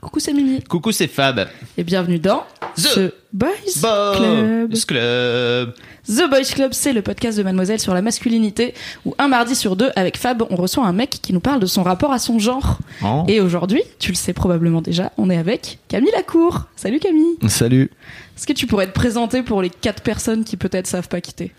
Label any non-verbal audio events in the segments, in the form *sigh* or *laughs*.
Coucou, c'est Mimi. Coucou, c'est Fab. Et bienvenue dans The Boys Club. Boys Club. The Boys Club, c'est le podcast de Mademoiselle sur la masculinité où un mardi sur deux, avec Fab, on reçoit un mec qui nous parle de son rapport à son genre. Oh. Et aujourd'hui, tu le sais probablement déjà, on est avec Camille Lacour. Salut Camille. Salut. Est-ce que tu pourrais te présenter pour les quatre personnes qui peut-être savent pas quitter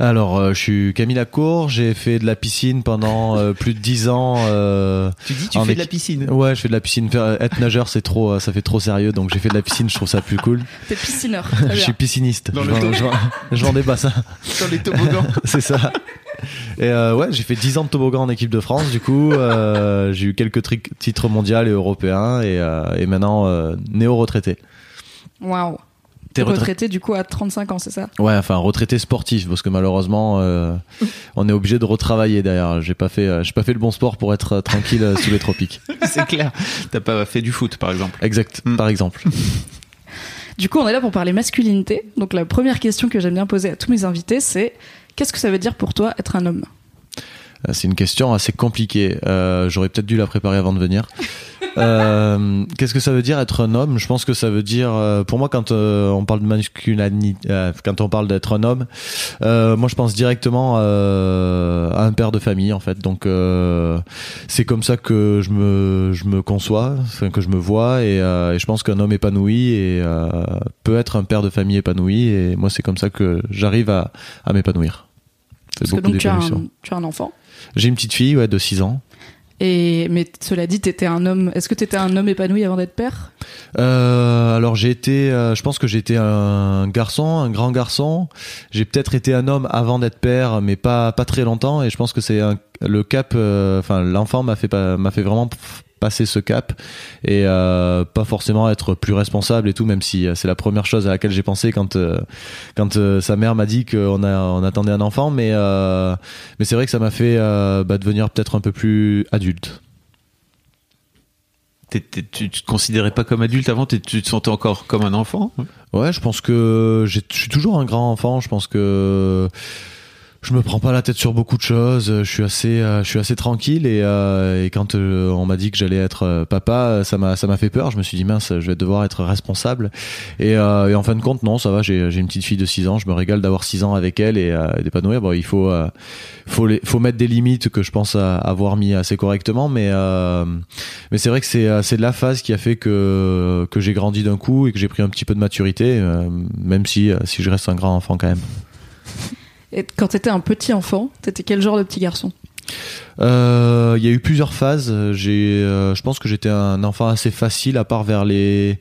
Alors, euh, je suis Camille Lacour. J'ai fait de la piscine pendant euh, *laughs* plus de 10 ans. euh, Tu dis, tu fais de la piscine. Ouais, je fais de la piscine. Faire- être nageur, c'est trop, ça fait trop sérieux. Donc, j'ai fait de la piscine. Je trouve ça plus cool. *laughs* T'es piscineur. Très je bien. suis pisciniste. Dans je, le vends, je, vends, je vends des bassins. Sur les toboggans. *laughs* c'est ça. Et euh, ouais, j'ai fait 10 ans de toboggan en équipe de France. Du coup, euh, j'ai eu quelques tri- titres mondiaux et européens. Et, euh, et maintenant, euh, néo-retraité. Waouh. T'es retraité retraité du coup à 35 ans, c'est ça? Ouais, enfin retraité sportif parce que malheureusement euh, on est obligé de retravailler derrière. J'ai pas fait, euh, j'ai pas fait le bon sport pour être euh, tranquille sous les tropiques. *laughs* c'est clair. T'as pas fait du foot, par exemple. Exact. Mm. Par exemple. Du coup, on est là pour parler masculinité. Donc la première question que j'aime bien poser à tous mes invités, c'est qu'est-ce que ça veut dire pour toi être un homme? Euh, C'est une question assez compliquée. Euh, J'aurais peut-être dû la préparer avant de venir. Euh, Qu'est-ce que ça veut dire être un homme? Je pense que ça veut dire, euh, pour moi, quand euh, on parle de masculinité, euh, quand on parle d'être un homme, euh, moi je pense directement euh, à un père de famille en fait. Donc euh, c'est comme ça que je me je me conçois, que je me vois, et, euh, et je pense qu'un homme épanoui et euh, peut être un père de famille épanoui. Et moi c'est comme ça que j'arrive à, à m'épanouir. Parce que donc tu as, un, tu as un enfant? J'ai une petite fille, ouais, de 6 ans. Et mais cela dit, t'étais un homme. Est-ce que t'étais un homme épanoui avant d'être père? Euh, alors j'ai été, euh, je pense que j'ai été un garçon, un grand garçon. J'ai peut-être été un homme avant d'être père, mais pas pas très longtemps. Et je pense que c'est le cap. euh, Enfin, l'enfant m'a fait m'a fait vraiment passer ce cap et euh, pas forcément être plus responsable et tout. Même si euh, c'est la première chose à laquelle j'ai pensé quand euh, quand euh, sa mère m'a dit qu'on a on attendait un enfant. Mais mais c'est vrai que ça m'a fait bah, devenir peut-être un peu plus adulte. Tu, tu te considérais pas comme adulte avant, tu te sentais encore comme un enfant? Ouais, je pense que je suis toujours un grand enfant. Je pense que je me prends pas la tête sur beaucoup de choses. Je suis assez, euh, je suis assez tranquille et, euh, et quand euh, on m'a dit que j'allais être euh, papa, ça m'a, ça m'a fait peur. Je me suis dit mince, je vais devoir être responsable. Et, euh, et en fin de compte, non, ça va. J'ai, j'ai une petite fille de 6 ans. Je me régale d'avoir 6 ans avec elle et, euh, et d'épanouir. Bon, il faut, euh, faut, les, faut mettre des limites que je pense à- avoir mis assez correctement, mais euh, mais c'est vrai que c'est, euh, c'est la phase qui a fait que que j'ai grandi d'un coup et que j'ai pris un petit peu de maturité, euh, même si euh, si je reste un grand enfant quand même. Et quand t'étais un petit enfant, t'étais quel genre de petit garçon? Euh, Il y a eu plusieurs phases. J'ai, euh, je pense que j'étais un enfant assez facile, à part vers les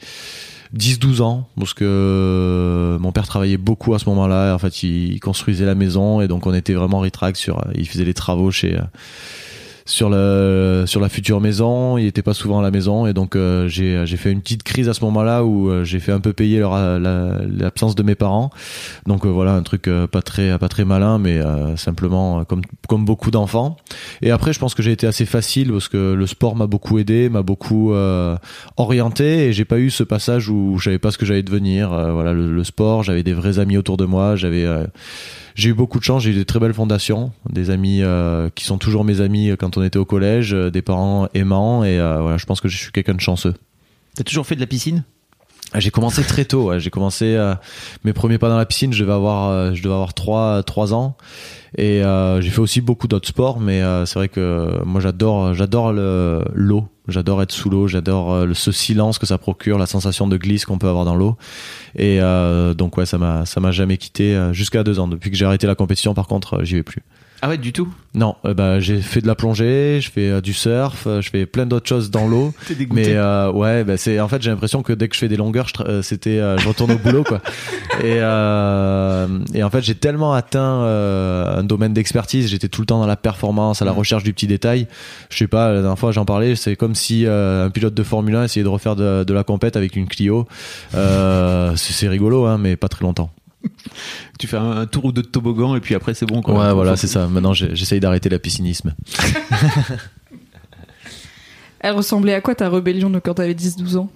10-12 ans, parce que euh, mon père travaillait beaucoup à ce moment-là. En fait, il, construisait la maison et donc on était vraiment ritrac sur. Il faisait les travaux chez. Euh, sur le sur la future maison, il était pas souvent à la maison et donc euh, j'ai j'ai fait une petite crise à ce moment-là où euh, j'ai fait un peu payer la- l'absence de mes parents. Donc euh, voilà un truc euh, pas très pas très malin mais euh, simplement euh, comme comme beaucoup d'enfants. Et après je pense que j'ai été assez facile parce que le sport m'a beaucoup aidé, m'a beaucoup euh, orienté et j'ai pas eu ce passage où je savais pas ce que j'allais devenir. Euh, voilà le, le sport, j'avais des vrais amis autour de moi, j'avais euh, j'ai eu beaucoup de chance, j'ai eu des très belles fondations, des amis euh, qui sont toujours mes amis quand on était au collège, euh, des parents aimants et euh, voilà, je pense que je suis quelqu'un de chanceux. T'as toujours fait de la piscine? Ah, J'ai commencé très tôt. ouais. J'ai commencé euh, mes premiers pas dans la piscine. Je devais avoir, euh, je devais avoir trois, trois ans. Et euh, j'ai fait aussi beaucoup d'autres sports, mais euh, c'est vrai que moi j'adore, j'adore le- l'eau. J'adore être sous l'eau. J'adore euh, ce silence que ça procure, la sensation de glisse qu'on peut avoir dans l'eau. Et euh, donc ouais, ça m'a, ça m'a jamais quitté euh, jusqu'à deux ans. Depuis que j'ai arrêté la compétition, par contre, j'y vais plus. Ah ouais, du tout. Non, euh, bah, j'ai fait de la plongée, je fais euh, du surf, euh, je fais plein d'autres choses dans l'eau. *laughs* T'es dégoûté. Mais euh, ouais, bah, c'est en fait j'ai l'impression que dès que je fais des longueurs, je, c'était je retourne au boulot quoi. *laughs* Et et en fait j'ai tellement atteint un domaine d'expertise, j'étais tout le temps dans la performance, à la recherche du petit détail. Je sais pas, la dernière fois j'en parlais, c'est comme si un pilote de Formule 1 essayait de refaire de, de la compète avec une Clio. C'est c'est rigolo hein, mais pas très longtemps. *laughs* Tu fais un, tour ou deux de toboggan et puis après c'est bon quoi. Ouais, voilà, c'est ça. Maintenant j'essaye d'arrêter la piscinisme. *laughs* Elle ressemblait à quoi ta rébellion de quand t'avais 10-12 ans?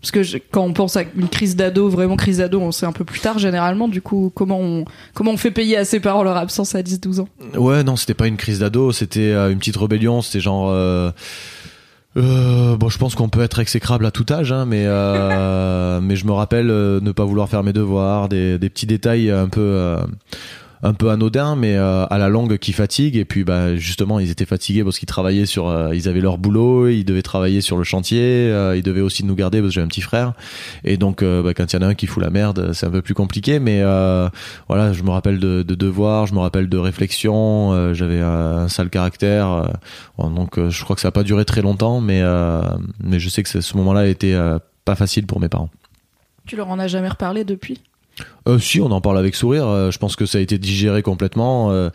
Parce que je- quand on pense à une crise d'ado, vraiment crise d'ado, on sait un peu plus tard généralement. Du coup, comment on, comment on fait payer à ses parents leur absence à 10-12 ans? Ouais, non, c'était pas une crise d'ado, c'était euh, une petite rébellion, c'était genre. Euh, euh, bon, je pense qu'on peut être exécrable à tout âge, hein, mais euh, *laughs* mais je me rappelle euh, ne pas vouloir faire mes devoirs, des, des petits détails un peu euh, un peu anodins, mais euh, à la longue qui fatiguent. Et puis, bah, justement, ils étaient fatigués parce qu'ils travaillaient sur, euh, ils avaient leur boulot, ils devaient travailler sur le chantier, euh, ils devaient aussi nous garder parce que j'ai un petit frère. Et donc, bah, quand il y en a un qui fout la merde, c'est un peu plus compliqué. Mais voilà, je me rappelle de, de devoirs, je me rappelle de réflexions. J'avais un, sale caractère, donc je crois que ça a pas duré très longtemps, mais mais je sais que ce moment-là euh, pas facile pour mes parents. Tu leur en as jamais reparlé depuis? Euh, si, on en parle avec sourire. Euh, je pense que ça a été digéré complètement. Euh,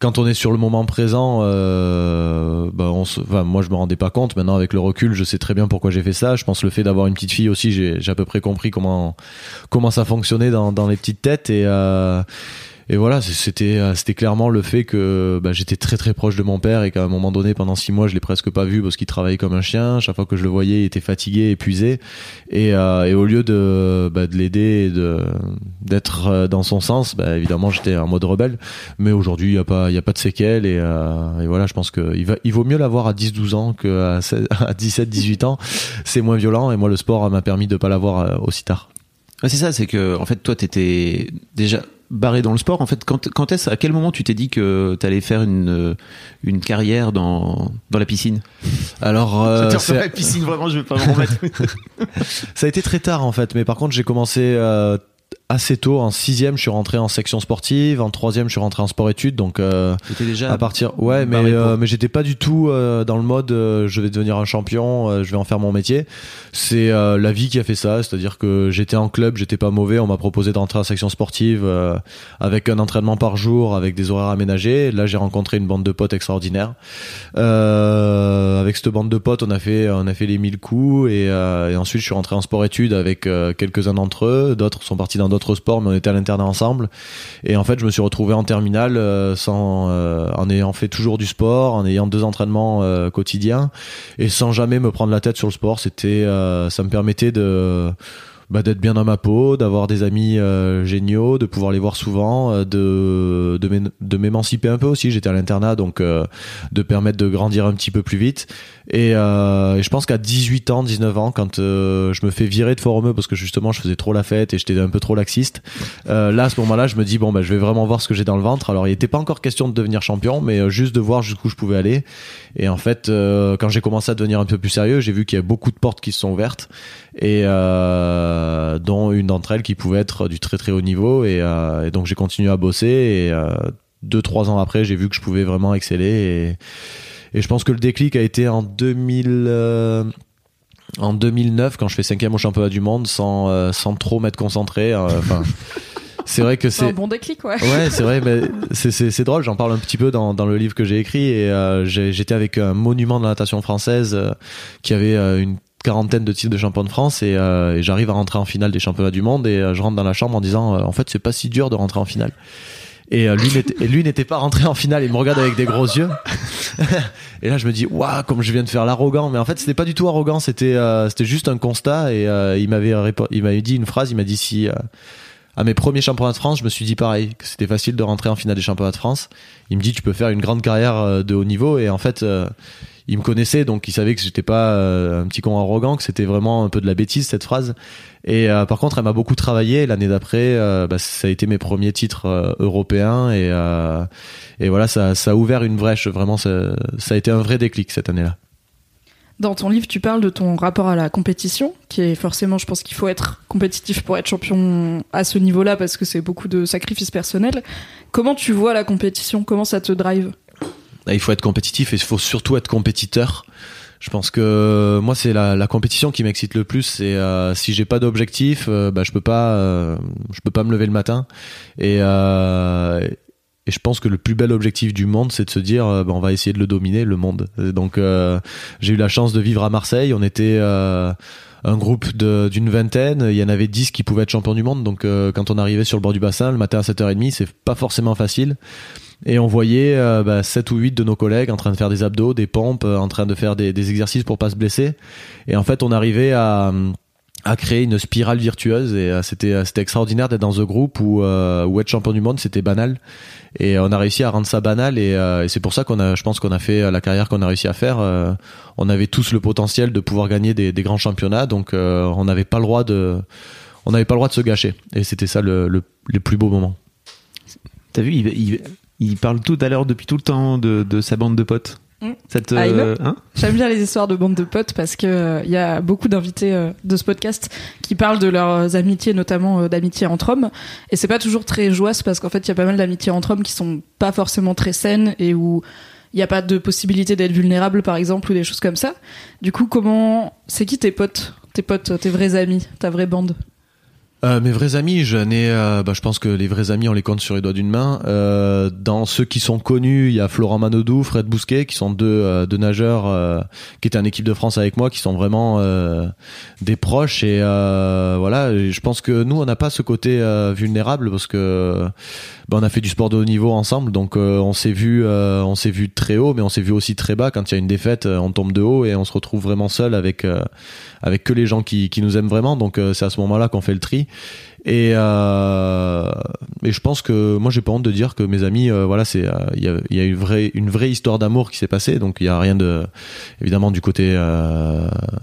quand on est sur le moment présent, euh, bah, moi je me rendais pas compte. Maintenant avec le recul, je sais très bien pourquoi j'ai fait ça. Je pense le fait d'avoir une petite fille aussi, j'ai à peu près compris comment ça fonctionnait dans, dans les petites têtes et et voilà, c'était euh, c'était clairement le fait que bah, j'étais très très proche de mon père et qu'à un moment donné, pendant six mois, je l'ai presque pas vu parce qu'il travaillait comme un chien. Chaque fois que je le voyais, il était fatigué, épuisé. Et, euh, et au lieu de, bah, de l'aider et de d'être euh, dans son sens, bah, évidemment, j'étais en mode rebelle. Mais aujourd'hui, il y a pas il y a pas de séquelles et, et voilà, je pense que il va il vaut mieux l'avoir à 10-12 ans que à 17-18 *laughs* ans. C'est moins violent et moi, le sport m'a permis de pas l'avoir aussi tard. C'est ça, c'est que en fait toi t'étais déjà barré dans le sport. En fait, quand, quand est-ce, à quel moment tu t'es dit que t'allais faire une euh, une carrière dans dans la piscine? Alors, euh, c'est- la piscine, vraiment, je vais pas me remettre. *laughs* Ça a été très tard en fait, mais par contre j'ai commencé euh, assez tôt. En sixième, je suis rentré en section sportive. En troisième, je suis rentré en sport-études. Donc euh, déjà à partir, ouais, mais euh, mais j'étais pas du tout euh, dans le mode euh, je vais devenir un champion, euh, je vais en faire mon métier. C'est euh, la vie qui a fait ça, c'est-à-dire que j'étais en club, j'étais pas mauvais. On m'a proposé d'entrer en section sportive euh, avec un entraînement par jour, avec des horaires aménagés. Là, j'ai rencontré une bande de potes extraordinaires. Euh, avec cette bande de potes, on a fait on a fait les 1000 coups et, euh, et ensuite je suis rentré en sport-études avec euh, quelques-uns d'entre eux. D'autres sont partis dans d'autres sports, mais on était à l'internat ensemble. Et en fait, je me suis retrouvé en terminale euh, sans, euh, en ayant fait toujours du sport, en ayant deux entraînements euh, quotidiens et sans jamais me prendre la tête sur le sport. C'était, ça me permettait de bah, d'être bien dans ma peau, d'avoir des amis géniaux, de pouvoir les voir souvent, de de m'é- de m'émanciper un peu aussi. J'étais à l'internat, donc de permettre de grandir un petit peu plus vite. Et, euh, je pense qu'à 18 ans, 19 ans, quand euh, je me fais virer de Formeux parce que justement je faisais trop la fête et j'étais un peu trop laxiste, euh, là à ce moment-là, je me dis bon bah je vais vraiment voir ce que j'ai dans le ventre. Alors il n'était pas encore question de devenir champion, mais euh, juste de voir jusqu'où je pouvais aller. Et en fait, euh, quand j'ai commencé à devenir un peu plus sérieux, j'ai vu qu'il y a beaucoup de portes qui se sont ouvertes et dont une d'entre elles qui pouvait être du très très haut niveau. Et, et donc j'ai continué à bosser et deux trois ans après, j'ai vu que je pouvais vraiment exceller et, et je pense que le déclic a été en 2000. euh, en 2009, quand je fais cinquième au championnat du monde, sans, euh, sans trop m'être concentré, euh, enfin, *laughs* c'est vrai que C'est un bon déclic, ouais. Ouais, c'est vrai, mais *laughs* c'est, drôle, j'en parle un petit peu dans, dans le livre que j'ai écrit et euh, j'étais avec un monument de la natation française euh, qui avait euh, une quarantaine de titres de champion de France et, euh, et j'arrive à rentrer en finale des championnats du monde et euh, je rentre dans la chambre en disant euh, en fait c'est pas si dur de rentrer en finale. Et euh, lui n'était, et lui n'était pas rentré en finale, il me regarde avec des gros yeux. *laughs* et là je me dis waouh comme je viens de faire l'arrogant, mais en fait c'était pas du tout arrogant, c'était euh, c'était juste un constat. Et euh, il m'avait il m'avait dit une phrase, il m'a dit si euh, à mes premiers championnats de France, je me suis dit pareil, que c'était facile de rentrer en finale des championnats de France. Il me dit, tu peux faire une grande carrière euh, de haut niveau. Et en fait, euh, il me connaissait, donc il savait que j'étais pas euh, un petit con arrogant, que c'était vraiment un peu de la bêtise cette phrase. Et euh, par contre, elle m'a beaucoup travaillé. L'année d'après, bah, ça a été mes premiers titres européens. Et, et voilà, ça, ça a ouvert une brèche. Vraiment, ça, ça a été un vrai déclic cette année-là. Dans ton livre, tu parles de ton rapport à la compétition, qui est forcément, je pense qu'il faut être compétitif pour être champion à ce niveau-là, parce que c'est beaucoup de sacrifices personnels. Comment tu vois la compétition? Comment ça te drive? Il faut être compétitif et il faut surtout être compétiteur. Je pense que moi c'est la, compétition qui m'excite le plus. C'est euh, si j'ai pas d'objectif, euh, bah, je peux pas, euh, je peux pas me lever le matin. Et, euh, et je pense que le plus bel objectif du monde, c'est de se dire, euh, bah, on va essayer de le dominer, le monde. Donc, euh, j'ai eu la chance de vivre à Marseille. On était euh, un groupe d'une vingtaine. Il y en avait 10 qui pouvaient être champions du monde. Donc, quand on arrivait sur le bord du bassin, le matin à 7h30, c'est pas forcément facile. Et on voyait bah, 7 ou 8 de nos collègues en train de faire des abdos, des pompes, en train de faire des, des exercices pour pas se blesser. Et en fait, on arrivait à à créer une spirale virtueuse et euh, c'était euh, c'était extraordinaire d'être dans ce groupe où euh, être champion du monde c'était banal. Et on a réussi à rendre ça banal et, euh, c'est pour ça qu'on a je pense qu'on a fait la carrière qu'on a réussi à faire on avait tous le potentiel de pouvoir gagner des, grands championnats donc on n'avait pas le droit de on n'avait pas le droit de se gâcher. Et c'était ça le, le, plus beaux moments T'as vu, il, il, il parle tout à l'heure depuis tout le temps de, de sa bande de potes. Ah, veut hein J'aime bien les histoires de bande de potes parce que euh, il y a beaucoup d'invités euh, de ce podcast qui parlent de leurs amitiés, notamment euh, d'amitiés entre hommes. Et c'est pas toujours très joyeux parce qu'en fait, il y a pas mal d'amitiés entre hommes qui sont pas forcément très saines et où il n'y a pas de possibilité d'être vulnérable, par exemple, ou des choses comme ça. Du coup, comment c'est qui tes potes, tes potes, tes vrais amis, ta vraie bande? Euh, mes vrais amis, je n'ai, euh, bah, je pense que les vrais amis, on les compte sur les doigts d'une main. Euh, dans ceux qui sont connus, il y a Florent Manodou, Fred Bousquet, qui sont deux, euh, deux nageurs euh, qui étaient en équipe de France avec moi, qui sont vraiment euh, des proches. Et voilà, je pense que nous, on n'a pas ce côté vulnérable parce que bah, on a fait du sport de haut niveau ensemble, donc on s'est vu, on s'est vu très haut, mais on s'est vu aussi très bas. Quand il y a une défaite, on tombe de haut et on se retrouve vraiment seul avec avec que les gens qui, qui nous aiment vraiment. Donc c'est à ce moment-là qu'on fait le tri. Et, euh, et je pense que moi j'ai pas honte de dire que mes amis, euh, voilà, c'est euh, il y, a, y a une vraie une vraie histoire d'amour qui s'est passée. Donc il y a rien de évidemment du côté,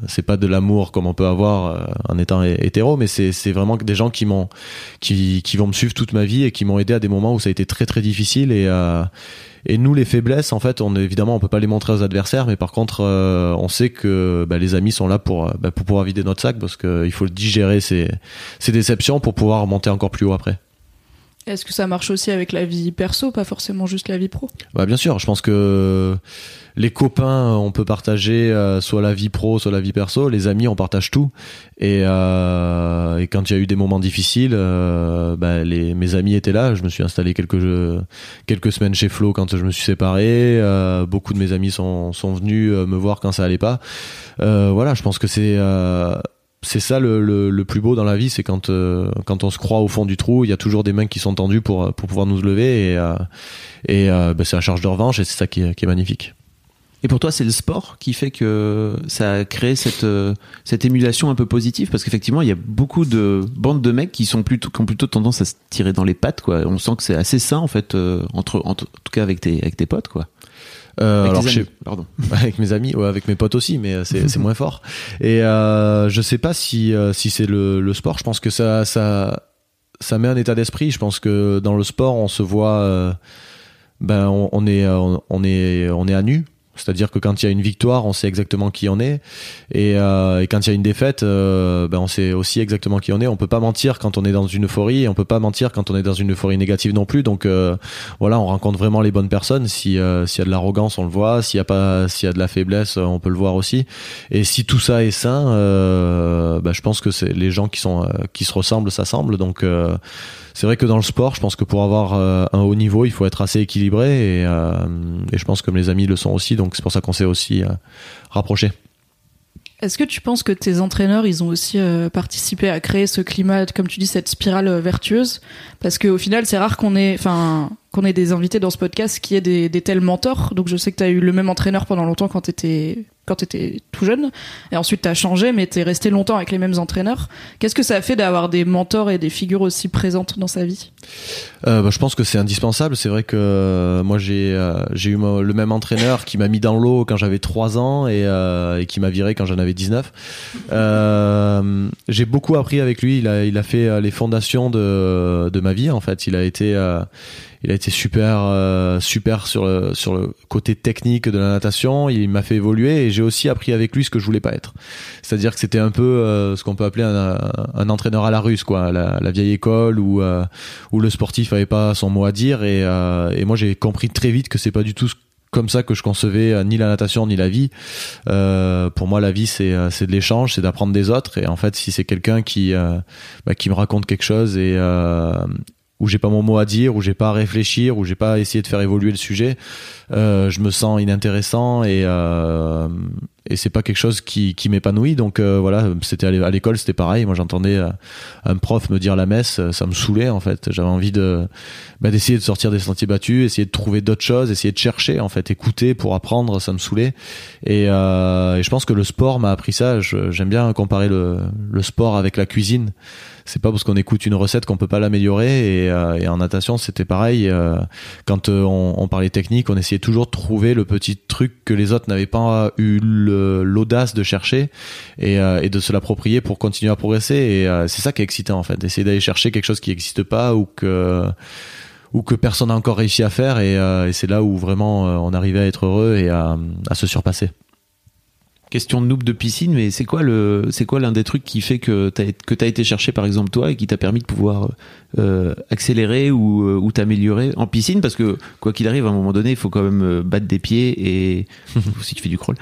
c'est pas de l'amour comme on peut avoir en étant hé- hétéro, mais c'est c'est vraiment des gens qui m'ont qui qui vont me suivre toute ma vie et qui m'ont aidé à des moments où ça a été très très difficile et et nous, les faiblesses, en fait, on évidemment, on peut pas les montrer aux adversaires, mais par contre, euh, on sait que bah, les amis sont là pour euh, bah, pour pouvoir vider notre sac parce qu'il faut digérer ces ces déceptions pour pouvoir monter encore plus haut après. Est-ce que ça marche aussi avec la vie perso, pas forcément juste la vie pro Bah, bien sûr, je pense que les copains, on peut partager euh, soit la vie pro, soit la vie perso. Les amis, on partage tout. Et, euh, quand il y a eu des moments difficiles, euh, bah, mes amis étaient là. Je me suis installé quelques semaines chez Flo quand je me suis séparé. Euh, beaucoup de mes amis sont sont venus euh, me voir quand ça allait pas. Euh, voilà, je pense que c'est euh, c'est ça le, le, plus beau dans la vie, c'est quand euh, quand on se croit au fond du trou, il y a toujours des mains qui sont tendues pour pour pouvoir nous lever et euh, et euh, bah, c'est la charge de revanche et c'est ça qui est, qui est magnifique. Et pour toi, c'est le sport qui fait que ça a créé cette, euh, cette émulation un peu positive? Parce qu'effectivement, il y a beaucoup de bandes de mecs qui sont plutôt, qui ont plutôt tendance à se tirer dans les pattes, quoi. On sent que c'est assez sain, en fait, euh, entre- en tout cas avec tes, avec tes potes, quoi. Euh, Avec alors amis, pardon. *laughs* avec mes amis, ouais, avec mes potes aussi, mais euh, c'est moins fort. Et euh, je sais pas si euh, si c'est le, le sport. Je pense que ça ça ça met un état d'esprit. Je pense que dans le sport, on se voit, euh, ben on, on est on est on est à nu. C'est-à-dire que quand il y a une victoire, on sait exactement qui on est, et, euh, et quand il y a une défaite, euh, ben on sait aussi exactement qui on est. On peut pas mentir quand on est dans une euphorie, et on peut pas mentir quand on est dans une euphorie négative non plus. Donc euh, voilà, on rencontre vraiment les bonnes personnes. Si euh, s'il y a de l'arrogance, on le voit. S'il y a pas, s'il y a de la faiblesse, euh, on peut le voir aussi. Et si tout ça est sain, euh, bah, je pense que c'est les gens qui sont qui se ressemblent s'assemblent. Donc c'est vrai que dans le sport, je pense que pour avoir un haut niveau, il faut être assez équilibré. Et, et je pense que mes amis le sont aussi. Donc c'est pour ça qu'on s'est aussi euh, rapprochés. Est-ce que tu penses que tes entraîneurs, ils ont aussi euh, participé à créer ce climat, comme tu dis, cette spirale euh, vertueuse? Parce qu'au final, c'est rare qu'on ait, enfin, qu'on ait des invités dans ce podcast qui aient des, tels mentors. Donc je sais que tu as eu le même entraîneur pendant longtemps quand tu étais quand t'étais tout jeune, et ensuite t'as changé, mais t'es resté longtemps avec les mêmes entraîneurs. Qu'est-ce que ça a fait d'avoir des mentors et des figures aussi présentes dans sa vie? Euh, bah, je pense que c'est indispensable. C'est vrai que euh, moi j'ai euh, j'ai eu le même entraîneur qui m'a mis dans l'eau quand j'avais 3 ans et, et qui m'a viré quand j'en avais 19. Euh, j'ai beaucoup appris avec lui. Il a il a fait les fondations de de ma vie en fait. Il a été il a été super euh, super sur le sur le côté technique de la natation. Il m'a fait évoluer et j'ai aussi appris avec lui ce que je voulais pas être. C'est-à-dire que c'était un peu euh, ce qu'on peut appeler un, un, entraîneur à la russe, quoi, la, la vieille école où euh, où le sportif avait pas son mot à dire et et moi j'ai compris très vite que c'est pas du tout comme ça que je concevais ni la natation ni la vie. Euh, pour moi, la vie c'est c'est de l'échange, c'est d'apprendre des autres. Et en fait, si c'est quelqu'un qui bah, qui me raconte quelque chose et où j'ai pas mon mot à dire, où j'ai pas à réfléchir, où j'ai pas à essayer de faire évoluer le sujet, euh, je me sens inintéressant et euh, et c'est pas quelque chose qui, qui m'épanouit. Donc euh, voilà, c'était à l'école, c'était pareil. Moi, j'entendais euh, un prof me dire la messe, ça me saoulait en fait. J'avais envie de bah, d'essayer de sortir des sentiers battus, essayer de trouver d'autres choses, essayer de chercher en fait, écouter pour apprendre, ça me saoulait. Et, je pense que le sport m'a appris ça. J'aime bien comparer le, le sport avec la cuisine c'est pas parce qu'on écoute une recette qu'on peut pas l'améliorer et, en natation c'était pareil quand on, on, parlait technique on essayait toujours de trouver le petit truc que les autres n'avaient pas eu l'audace de chercher et, et de se l'approprier pour continuer à progresser. Et c'est ça qui est excitant en fait. D'essayer d'aller chercher quelque chose qui n'existe pas ou que ou que personne n'a encore réussi à faire. Et, et c'est là où vraiment on arrivait à être heureux et à se surpasser question de noob de piscine, mais c'est quoi le, c'est quoi l'un des trucs qui fait que t'as, que t'as été chercher par exemple toi et qui t'a permis de pouvoir euh, accélérer ou, euh, ou t'améliorer en piscine? Parce que quoi qu'il arrive à un moment donné il faut quand même euh, battre des pieds et si tu fais du crawl.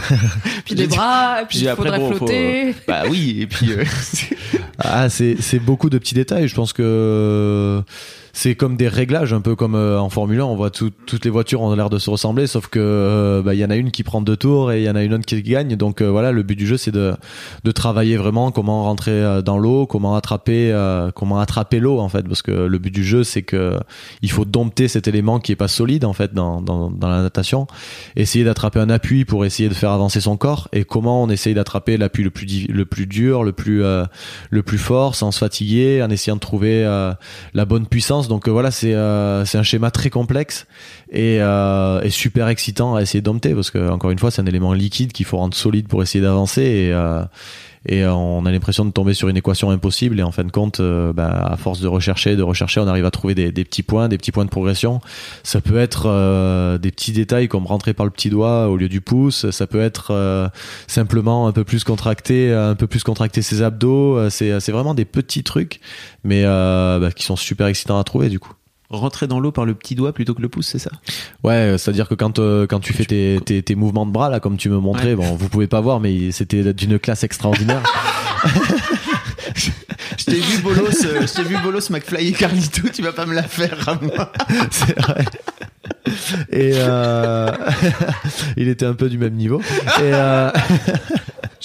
*laughs* Puis des bras puis, il faudrait flotter. bah oui et puis *laughs* ah c'est c'est beaucoup de petits détails. Je pense que c'est comme des réglages, un peu comme euh, en Formule 1, on voit toutes les voitures ont l'air de se ressembler, sauf que euh, bah, y en a une qui prend deux tours et il y en a une autre qui gagne. Donc euh, voilà, le but du jeu c'est de, de travailler vraiment comment rentrer dans l'eau, comment attraper comment attraper l'eau en fait, parce que le but du jeu c'est que il faut dompter cet élément qui est pas solide en fait dans, dans, dans la natation, essayer d'attraper un appui pour essayer de faire avancer son corps. Et comment on essaye d'attraper l'appui le plus le plus dur, le plus le plus fort sans se fatiguer, en essayant de trouver la bonne puissance donc euh, voilà, c'est euh, c'est un schéma très complexe et, euh, super excitant à essayer dompter parce que encore une fois, c'est un élément liquide qu'il faut rendre solide pour essayer d'avancer et on a l'impression de tomber sur une équation impossible. Et en fin de compte bah, à force de rechercher de rechercher on arrive à trouver des, petits points des petits points de progression. Ça peut être des petits détails comme rentrer par le petit doigt au lieu du pouce. Ça peut être simplement un peu plus contracté un peu plus contracter ses abdos. C'est vraiment des petits trucs mais euh, bah, qui sont super excitants à trouver du coup. Rentrer dans l'eau par le petit doigt plutôt que le pouce, c'est ça? Ouais, c'est-à-dire que quand euh, quand tu fais tes, tes, tes, mouvements de bras là, comme tu me montrais, bon, vous pouvez pas voir, mais c'était d'une classe extraordinaire. *laughs* je t'ai vu bolos, euh, je t'ai vu bolos, McFly et Carlito, tu vas pas me la faire à moi. *laughs* c'est vrai. Et euh... *laughs* il était un peu du même niveau. Et euh...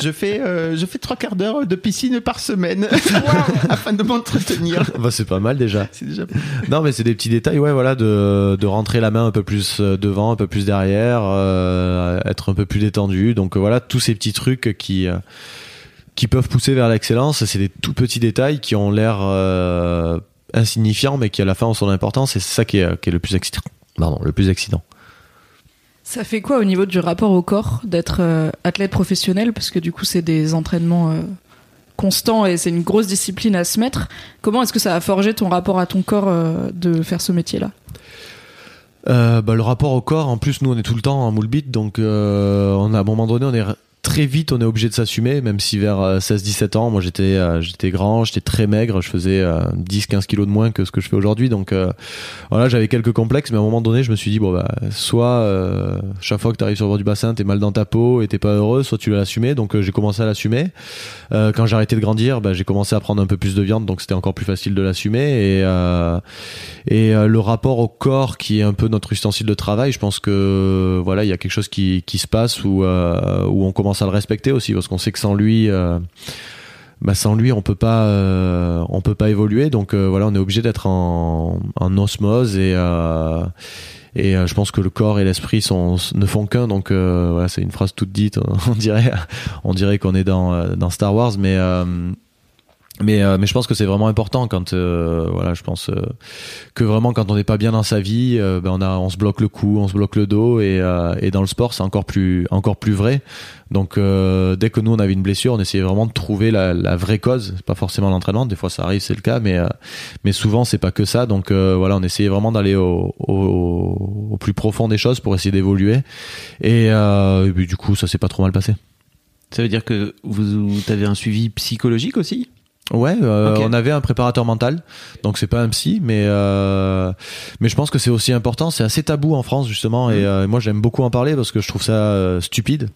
Je fais, euh, je fais trois quarts d'heure de piscine par semaine *laughs* afin de m'entretenir. Bah, c'est pas mal déjà. C'est déjà. Non, mais c'est des petits détails, ouais, voilà, de, de rentrer la main un peu plus euh, devant, un peu plus derrière, euh, être un peu plus détendu. Donc voilà, tous ces petits trucs qui euh, qui peuvent pousser vers l'excellence. C'est des tout petits détails qui ont l'air insignifiants, mais qui à la fin ont son importance. Et c'est ça qui est, qui est le plus excitant. Pardon, le plus excitant. Ça fait quoi au niveau du rapport au corps d'être euh, athlète professionnel? Parce que du coup, c'est des entraînements euh, constants et c'est une grosse discipline à se mettre. Comment est-ce que ça a forgé ton rapport à ton corps euh, de faire ce métier-là? Bah, le rapport au corps, en plus, nous, on est tout le temps en moule donc on a, à un moment donné, on est très vite on est obligé de s'assumer même si vers 16-17 ans moi j'étais euh, j'étais grand j'étais très maigre je faisais 10-15 euh, kilos de moins que ce que je fais aujourd'hui. Donc euh, voilà j'avais quelques complexes mais à un moment donné je me suis dit bon bah soit chaque fois que tu arrives sur le bord du bassin t'es mal dans ta peau et t'es pas heureux soit tu l'as assumé donc j'ai commencé à l'assumer. Quand j'ai arrêté de grandir bah, j'ai commencé à prendre un peu plus de viande donc c'était encore plus facile de l'assumer. Et et le rapport au corps qui est un peu notre ustensile de travail je pense que voilà il y a quelque chose qui, se passe où où on commence à le respecter aussi parce qu'on sait que sans lui euh, bah sans lui on peut pas euh, on peut pas évoluer. Donc euh, voilà on est obligé d'être en, en, osmose et et je pense que le corps et l'esprit ne font qu'un. Donc voilà c'est une phrase toute dite *laughs* on dirait on dirait qu'on est dans dans Star Wars. Mais mais euh, mais je pense que c'est vraiment important quand euh, voilà je pense euh, que vraiment quand on n'est pas bien dans sa vie euh, ben on a on se bloque le cou on se bloque le dos et euh, et dans le sport c'est encore plus encore plus vrai. Donc euh, dès que nous on avait une blessure on essayait vraiment de trouver la, la vraie cause. Pas forcément l'entraînement des fois ça arrive c'est le cas mais mais souvent c'est pas que ça. Donc voilà on essayait vraiment d'aller au, au, au plus profond des choses pour essayer d'évoluer. Et, et puis, du coup ça s'est pas trop mal passé. Ça veut dire que vous, vous avez un suivi psychologique aussi? Ouais, euh, on avait un préparateur mental, donc c'est pas un psy, mais euh, mais je pense que c'est aussi important. C'est assez tabou en France justement, et euh, moi j'aime beaucoup en parler parce que je trouve ça euh, stupide.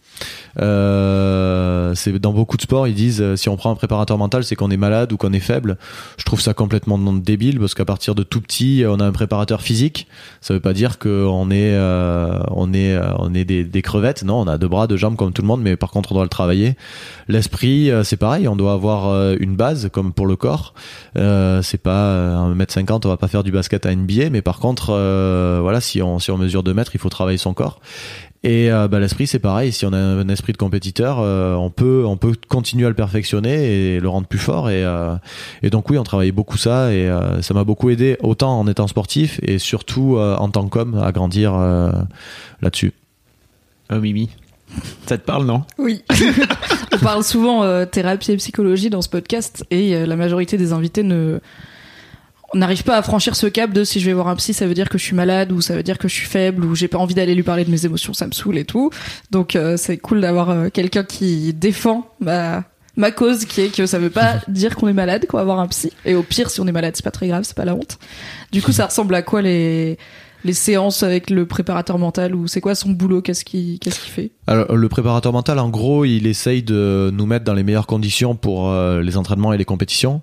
Euh, c'est dans beaucoup de sports ils disent euh, si on prend un préparateur mental c'est qu'on est malade ou qu'on est faible. Je trouve ça complètement débile parce qu'à partir de tout petit on a un préparateur physique. Ça veut pas dire qu'on est euh, on est euh, on est des, des crevettes. Non, on a deux bras, deux jambes comme tout le monde, mais par contre on doit le travailler. L'esprit, euh, c'est pareil, on doit avoir une base comme pour le corps. Euh, c'est pas euh, 1m50, on va pas faire du basket à NBA, mais par contre, euh, voilà, si on, si on mesure 2 mètres, il faut travailler son corps. Et euh, bah, l'esprit, c'est pareil. Si on a un esprit de compétiteur, euh, on peut on peut continuer à le perfectionner et le rendre plus fort. Et, euh, donc oui, on travaillait beaucoup ça et euh, ça m'a beaucoup aidé autant en étant sportif et surtout euh, en tant qu'homme à grandir euh, là-dessus. Oh Mimi, ça te parle non? Oui. *laughs* On parle souvent euh, thérapie et psychologie dans ce podcast et euh, la majorité des invités ne on n'arrive pas à franchir ce cap de si je vais voir un psy, ça veut dire que je suis malade ou ça veut dire que je suis faible ou j'ai pas envie d'aller lui parler de mes émotions, ça me saoule et tout. Donc euh, c'est cool d'avoir euh, quelqu'un qui défend ma ma cause qui est que ça veut pas *laughs* dire qu'on est malade qu'on va voir un psy et au pire si on est malade c'est pas très grave c'est pas la honte du coup ça ressemble à quoi les les séances avec le préparateur mental ou c'est quoi son boulot qu'est-ce qu'il fait? Alors, le préparateur mental, en gros, il essaye de nous mettre dans les meilleures conditions pour euh, les entraînements et les compétitions.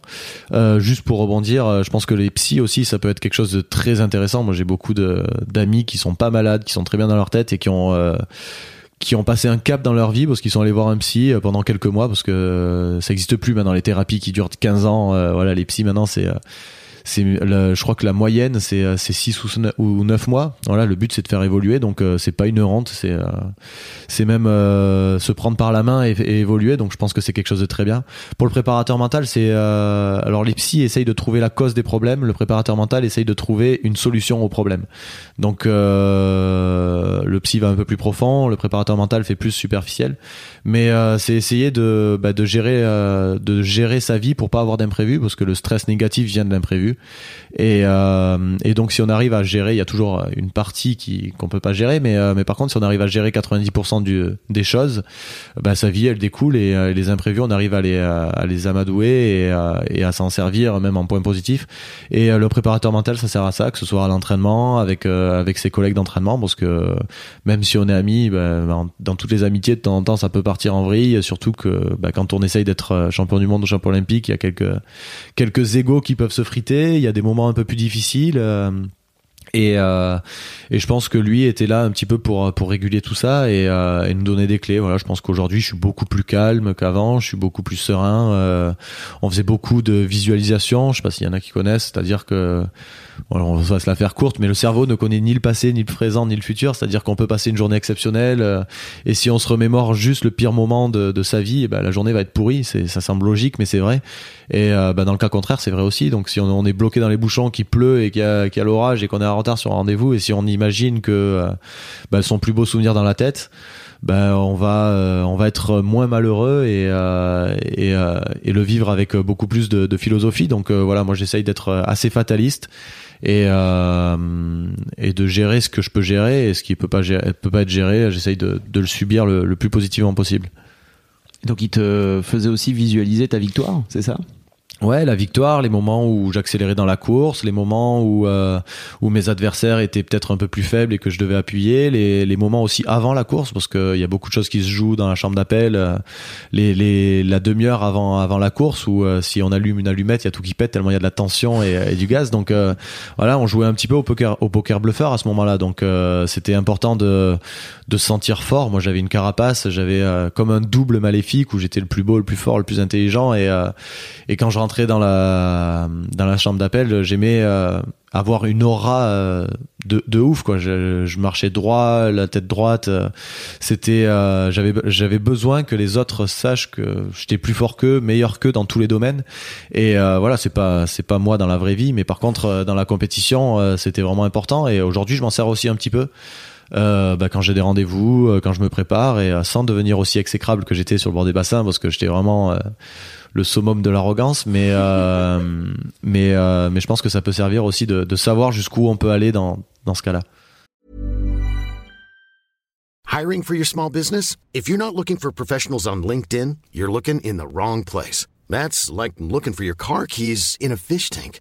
Euh, juste pour rebondir, euh, je pense que les psys aussi, ça peut être quelque chose de très intéressant. Moi, j'ai beaucoup d'amis qui sont pas malades, qui sont très bien dans leur tête et qui ont qui ont passé un cap dans leur vie parce qu'ils sont allés voir un psy pendant quelques mois parce que ça existe plus maintenant les thérapies qui durent 15 ans. voilà, les psys maintenant c'est c'est je crois que la moyenne c'est euh, c'est 6 ou 9, ou 9 mois. Voilà, le but c'est de faire évoluer. Donc euh, c'est pas une rente, c'est euh, c'est même se prendre par la main et, évoluer. Donc je pense que c'est quelque chose de très bien. Pour le préparateur mental, c'est alors les psys essayent de trouver la cause des problèmes, le préparateur mental essaye de trouver une solution aux problèmes. Donc euh, le psy va un peu plus profond, le préparateur mental fait plus superficiel, mais euh, c'est essayer de bah, de gérer euh, de gérer sa vie pour pas avoir d'imprévu parce que le stress négatif vient de l'imprévu et euh, et donc si on arrive à gérer, il y a toujours une partie qui qu'on peut pas gérer, mais euh, mais par contre si on arrive à gérer 90% du des choses, bah sa vie elle découle et euh, les imprévus on arrive à les à, les amadouer et, à- s'en servir même en point positif. Et le préparateur mental ça sert à ça, que ce soit à l'entraînement avec avec ses collègues d'entraînement parce que même si on est amis, bah, dans- toutes les amitiés de temps en temps ça peut partir en vrille, surtout que bah, quand on essaye d'être champion du monde ou champion olympique, il y a quelques quelques égos qui peuvent se friter, il y a des moments un peu plus difficiles. Et, euh, et je pense que lui était là un petit peu pour pour réguler tout ça et, euh, et nous donner des clés. Voilà, je pense qu'aujourd'hui je suis beaucoup plus calme qu'avant, je suis beaucoup plus serein. euh, on faisait beaucoup de visualisation. Je sais pas s'il y en a qui connaissent, c'est-à-dire que on va se la faire courte, mais le cerveau ne connaît ni le passé, ni le présent, ni le futur. C'est-à-dire qu'on peut passer une journée exceptionnelle et si on se remémore juste le pire moment de, de sa vie, eh ben, la journée va être pourrie. Ça semble logique, mais c'est vrai. Et bah, dans le cas contraire, c'est vrai aussi. Donc si on, est bloqué dans les bouchons, qu'il pleut et qu'il y a, y a l'orage et qu'on est sur un rendez-vous, et si on imagine que euh, bah, son plus beau souvenir dans la tête, ben on va euh, on va être moins malheureux et euh, et, le vivre avec beaucoup plus de, philosophie. Donc voilà, moi j'essaye d'être assez fataliste et et de gérer ce que je peux gérer et ce qui peut peut pas être géré, j'essaye de, de le subir le, le plus positivement possible. Donc il te faisait aussi visualiser ta victoire, c'est ça? Ouais, la victoire, les moments où j'accélérais dans la course, les moments où euh, où mes adversaires étaient peut-être un peu plus faibles et que je devais appuyer, les, les moments aussi avant la course parce qu'il y a beaucoup de choses qui se jouent dans la chambre d'appel, euh, les, les la demi-heure avant avant la course où euh, si on allume une allumette, il y a tout qui pète tellement il y a de la tension et, et du gaz. Donc euh, voilà, on jouait un petit peu au poker au poker bluffeur à ce moment-là. Donc euh, c'était important de de se sentir fort. Moi, j'avais une carapace, j'avais euh, comme un double maléfique où j'étais le plus beau, le plus fort, le plus intelligent et et quand je dans la dans la chambre d'appel, j'aimais euh, avoir une aura euh, de, de ouf quoi. Je, marchais droit, la tête droite. euh, C'était j'avais j'avais besoin que les autres sachent que j'étais plus fort qu'eux, meilleur qu'eux dans tous les domaines. Et voilà, c'est pas c'est pas moi dans la vraie vie, mais par contre dans la compétition, c'était vraiment important. Et aujourd'hui, je m'en sers aussi un petit peu. Euh, bah, quand j'ai des rendez-vous, euh, quand je me prépare, et euh, sans devenir aussi exécrable que j'étais sur le bord des bassins, parce que j'étais vraiment euh, le summum de l'arrogance, mais euh, *laughs* mais euh, mais je pense que ça peut servir aussi de, de savoir jusqu'où on peut aller dans dans ce cas-là. Hiring for your small business? If you're not looking for professionals on LinkedIn, you're looking in the wrong place. That's like looking for your car keys in a fish tank.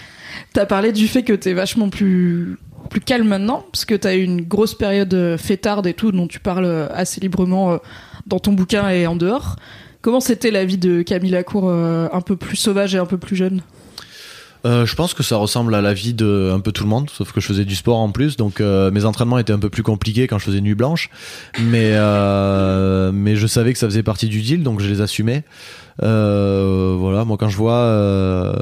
T'as parlé du fait que t'es vachement plus plus calme maintenant, parce que t'as eu une grosse période euh, fêtarde et tout, dont tu parles euh, assez librement euh, dans ton bouquin et en dehors. Comment c'était la vie de Camille Lacour, un peu plus sauvage et un peu plus jeune? Je pense que ça ressemble à la vie de un peu tout le monde, sauf que je faisais du sport en plus, donc mes entraînements étaient un peu plus compliqués quand je faisais nuit blanche, mais mais je savais que ça faisait partie du deal, donc je les assumais. Voilà, moi quand je vois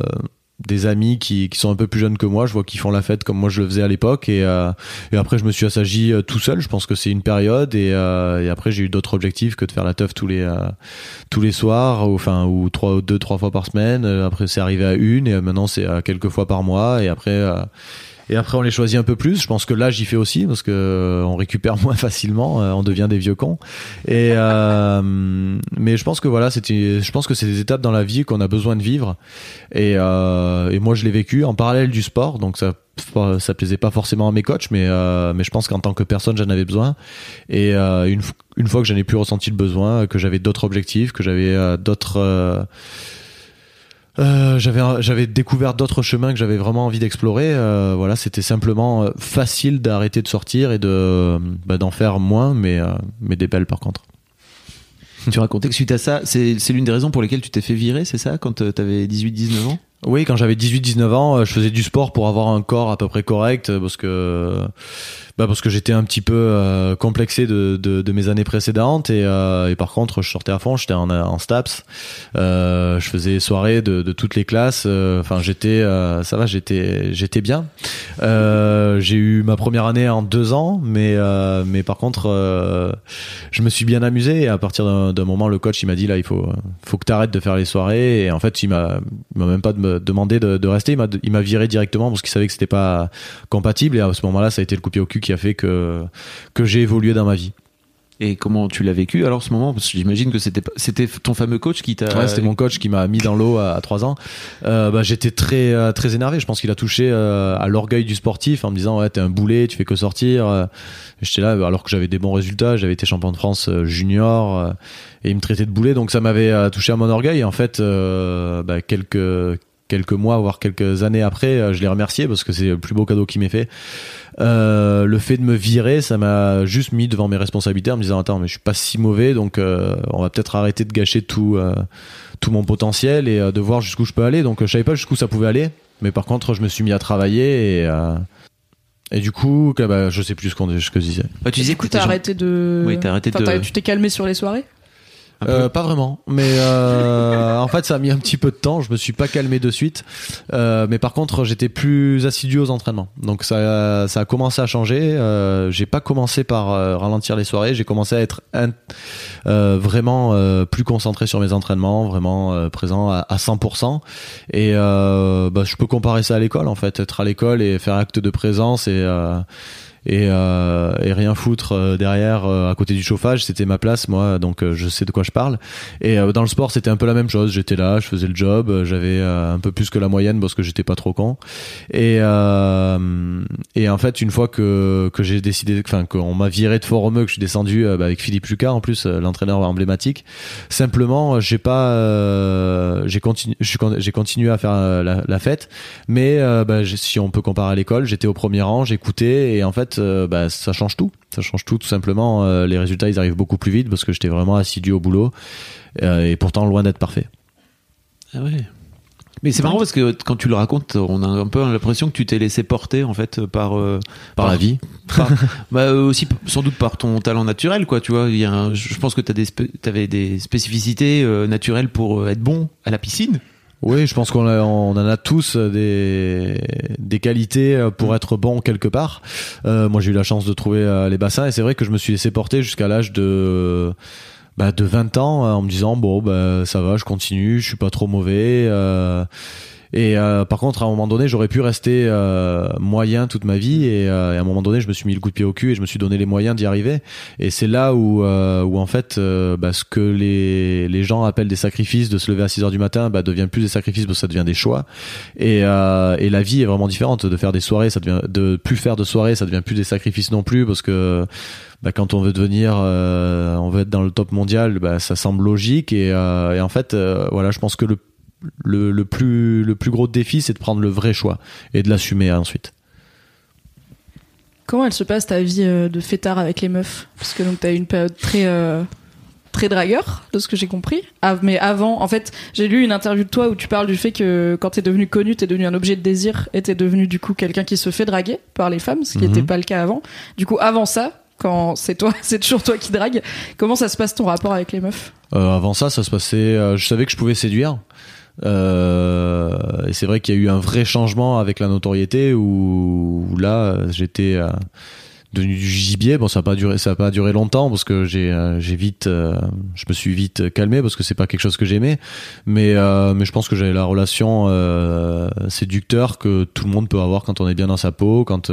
des amis qui, qui sont un peu plus jeunes que moi, je vois qu'ils font la fête comme moi je le faisais à l'époque, et, euh, et après je me suis assagi euh, tout seul. Je pense que c'est une période, et, euh, et après j'ai eu d'autres objectifs que de faire la teuf tous les euh, tous les soirs, ou, enfin ou trois, deux trois fois par semaine. Après c'est arrivé à une, et maintenant c'est à quelques fois par mois, et après. Et après, on les choisit un peu plus. Je pense que là, j'y fais aussi parce que euh, on récupère *laughs* moins facilement. euh, on devient des vieux cons. Et euh, *laughs* mais je pense que voilà, c'était. Je pense que c'est des étapes dans la vie qu'on a besoin de vivre. Et, euh, et moi, je l'ai vécu en parallèle du sport. Donc ça, ça plaisait pas forcément à mes coachs, mais euh, mais je pense qu'en tant que personne, j'en avais besoin. Et euh, une une fois que j'en ai plus ressenti le besoin, que j'avais d'autres objectifs, que j'avais d'autres euh, j'avais j'avais découvert d'autres chemins que j'avais vraiment envie d'explorer. Euh, voilà, c'était simplement euh, facile d'arrêter de sortir et de bah, d'en faire moins, mais euh, mais des belles par contre. Tu racontais que suite à ça, c'est l'une des raisons pour lesquelles tu t'es fait virer, c'est ça, quand euh, t'avais 18-19 ans? Oui, quand j'avais 18-19 ans, euh, je faisais du sport pour avoir un corps à peu près correct euh, parce que bah que j'étais un petit peu euh, complexé de, de, mes années précédentes et, et par contre je sortais à fond, j'étais en, en STAPS, je faisais soirée de, de toutes les classes, enfin j'étais ça va, j'étais j'étais bien. J'ai eu ma première année en deux ans, mais mais par contre je me suis bien amusé et à partir d'un moment le coach il m'a dit là il faut faut que tu arrêtes de faire les soirées et en fait m'a même pas demandé de, de rester il m'a viré directement parce qu'il savait que c'était pas compatible et à ce moment-là ça a été le coup de pied au cul qui a fait que que j'ai évolué dans ma vie. Et comment tu l'as vécu alors ce moment? Parce que j'imagine que c'était c'était ton fameux coach qui t'a. Ouais, c'était mon coach qui m'a mis dans l'eau à, à 3 ans. Euh, bah, j'étais très euh, très énervé. Je pense qu'il a touché euh, à l'orgueil du sportif en me disant ouais t'es un boulet, tu fais que sortir. J'étais là alors que j'avais des bons résultats, j'avais été champion de France junior et il me traitait de boulet, donc ça m'avait touché à mon orgueil. Et en fait, euh, bah, quelques quelques mois voire quelques années après, euh, je l'ai remercié parce que c'est le plus beau cadeau qu'il m'ait fait. Euh, le fait de me virer, ça m'a juste mis devant mes responsabilités en me disant attends mais je suis pas si mauvais donc euh, on va peut-être arrêter de gâcher tout euh, tout mon potentiel et euh, de voir jusqu'où je peux aller. Donc je savais pas jusqu'où ça pouvait aller, mais par contre je me suis mis à travailler et euh, et du coup bah, je sais plus ce qu'on ce que je disais. Bah, tu disais que t'as arrêté de. Oui, t'as arrêté Enfin, de- t'as- Tu t'es calmé sur les soirées? Euh, pas vraiment, mais euh, *laughs* en fait ça a mis un petit peu de temps. Je me suis pas calmé de suite, Euh, mais par contre j'étais plus assidu aux entraînements. Donc ça, ça a commencé à changer. Euh, j'ai pas commencé par euh, ralentir les soirées. J'ai commencé à être in- euh, vraiment plus concentré sur mes entraînements, vraiment présent à, à 100%. Et bah, je peux comparer ça à l'école en fait, être à l'école et faire acte de présence et et, euh, et rien foutre euh, derrière euh, à côté du chauffage. C'était ma place moi donc euh, je sais de quoi je parle. Et dans le sport c'était un peu la même chose. J'étais là je faisais le job j'avais un peu plus que la moyenne parce que j'étais pas trop con. Et et en fait une fois que que j'ai décidé enfin qu'on m'a viré de Fort-Romeu que je suis descendu bah, avec Philippe Lucas en plus l'entraîneur emblématique simplement j'ai pas j'ai continué j'ai continué à faire la, fête. Mais bah, si on peut comparer à l'école j'étais au premier rang j'écoutais et en fait euh, bah, ça change tout. Ça change tout tout simplement. Euh, les résultats ils arrivent beaucoup plus vite parce que j'étais vraiment assidu au boulot. Euh, et pourtant loin d'être parfait. Ah ouais. Mais c'est marrant parce que quand tu le racontes, on a un peu l'impression que tu t'es laissé porter en fait par euh, par la vie. par- *laughs* bah, aussi sans doute par ton talent naturel quoi tu vois. Il y a un- je pense que tu avais des spécificités euh, naturelles pour être bon à la piscine Oui, je pense qu'on on en a tous des, des qualités euh, pour être bon quelque part. Euh, moi, j'ai eu la chance de trouver euh, les bassins et c'est vrai que je me suis laissé porter jusqu'à l'âge de bah, de 20 ans en me disant bon bah ça va, je continue, je suis pas trop mauvais. euh, et euh, par contre, à un moment donné, j'aurais pu rester euh, moyen toute ma vie et, euh, et à un moment donné, je me suis mis le coup de pied au cul et je me suis donné les moyens d'y arriver. Et c'est là où, euh, où en fait, euh, bah, ce que les, les gens appellent des sacrifices, de se lever à 6 heures du matin, bah, devient plus des sacrifices parce que ça devient des choix. Et, euh, et la vie est vraiment différente. De faire des soirées, ça devient de plus faire de soirées, ça devient plus des sacrifices non plus parce que bah, quand on veut devenir, on veut être dans le top mondial, bah, ça semble logique. Et, et en fait, voilà, je pense que le le, le plus le plus gros défi c'est de prendre le vrai choix et de l'assumer ensuite Comment elle se passe ta vie euh, de fêtard avec les meufs? Parce que donc t'as eu une période très euh, très dragueur, de ce que j'ai compris. Ah, mais avant, en fait, j'ai lu une interview de toi où tu parles du fait que quand t'es devenu connu, t'es devenu un objet de désir et t'es devenu du coup quelqu'un qui se fait draguer par les femmes, ce qui Mhm. n'était pas le cas avant. Du coup, avant ça, quand c'est toi, *laughs* c'est toujours toi qui drague. Comment ça se passe ton rapport avec les meufs? Euh, avant ça ça se passait euh, je savais que je pouvais séduire euh, et c'est vrai qu'il y a eu un vrai changement avec la notoriété où, là j'étais euh, devenu du gibier. Bon ça a pas duré ça a pas duré longtemps parce que j'ai euh, vite je me suis vite calmé parce que c'est pas quelque chose que j'aimais. Mais mais je pense que j'avais la relation séducteur que tout le monde peut avoir quand on est bien dans sa peau quand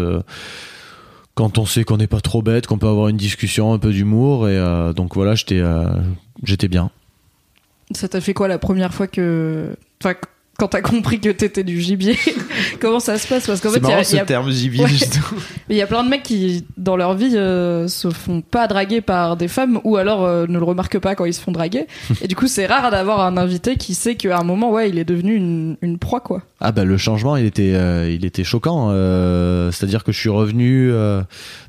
quand on sait qu'on n'est pas trop bête, qu'on peut avoir une discussion, un peu d'humour, et donc voilà, j'étais, j'étais bien. Ça t'a fait quoi la première fois que, enfin, quand t'as compris que t'étais du gibier *laughs* Comment ça se passe Parce qu'en fait, c'est il y a- marrant il y ce a terme gibier Ouais. *laughs* il y a plein de mecs qui, dans leur vie, euh, se font pas draguer par des femmes ou alors euh, ne le remarquent pas quand ils se font draguer. *laughs* Et du coup, c'est rare d'avoir un invité qui sait qu'à un moment, ouais, il est devenu une, une proie, quoi. Ah bah le changement, il était, euh, il était choquant. euh, C'est-à-dire que je suis revenu euh,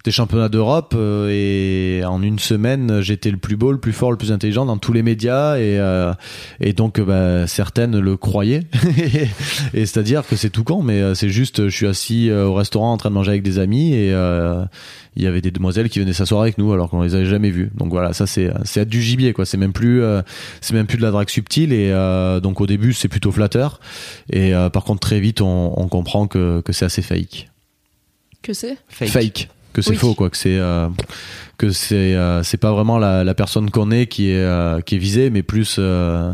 des championnats d'Europe euh, et en une semaine, j'étais le plus beau, le plus fort, le plus intelligent dans tous les médias et euh, et donc bah, certaines le croyaient. *laughs* et c'est-à-dire que c'est tout con, mais euh, c'est juste, je suis assis au restaurant en train de manger avec des amis et il y avait des demoiselles qui venaient s'asseoir avec nous alors qu'on les avait jamais vues. Donc voilà, ça c'est c'est être du gibier quoi. C'est même plus euh, c'est même plus de la drague subtile et euh, donc au début c'est plutôt flatteur et euh, par contre très vite on, on comprend que que c'est assez fake. Que c'est Fake. que c'est Oui. faux quoi, que c'est euh, que c'est euh, c'est pas vraiment la, la personne qu'on est qui est euh, qui est visée mais plus euh,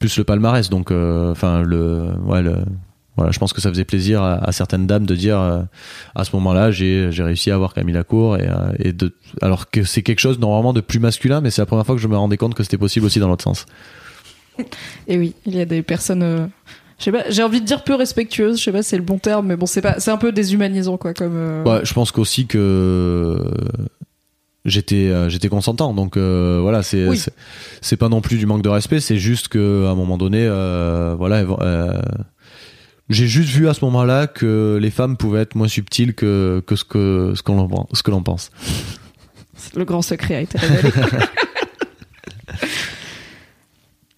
plus le palmarès donc euh, enfin le ouais le voilà, je pense que ça faisait plaisir à, à certaines dames de dire euh, à ce moment-là, j'ai réussi à avoir Camille Lacour et, euh, et de alors que c'est quelque chose normalement de plus masculin, mais c'est la première fois que je me rendais compte que c'était possible aussi dans l'autre sens. *laughs* Et oui, il y a des personnes. euh, je sais pas, j'ai envie de dire peu respectueuses, je sais pas si c'est le bon terme, mais bon, c'est pas, c'est un peu déshumanisant, quoi, comme. Ouais, je pense qu'aussi que j'étais j'étais consentant donc euh, voilà c'est Oui. c'est- pas non plus du manque de respect c'est juste que à un moment donné euh, voilà euh, j'ai juste vu à ce moment-là que les femmes pouvaient être moins subtiles que que ce que ce qu'on ce que l'on pense Le grand secret a été révélé. *laughs*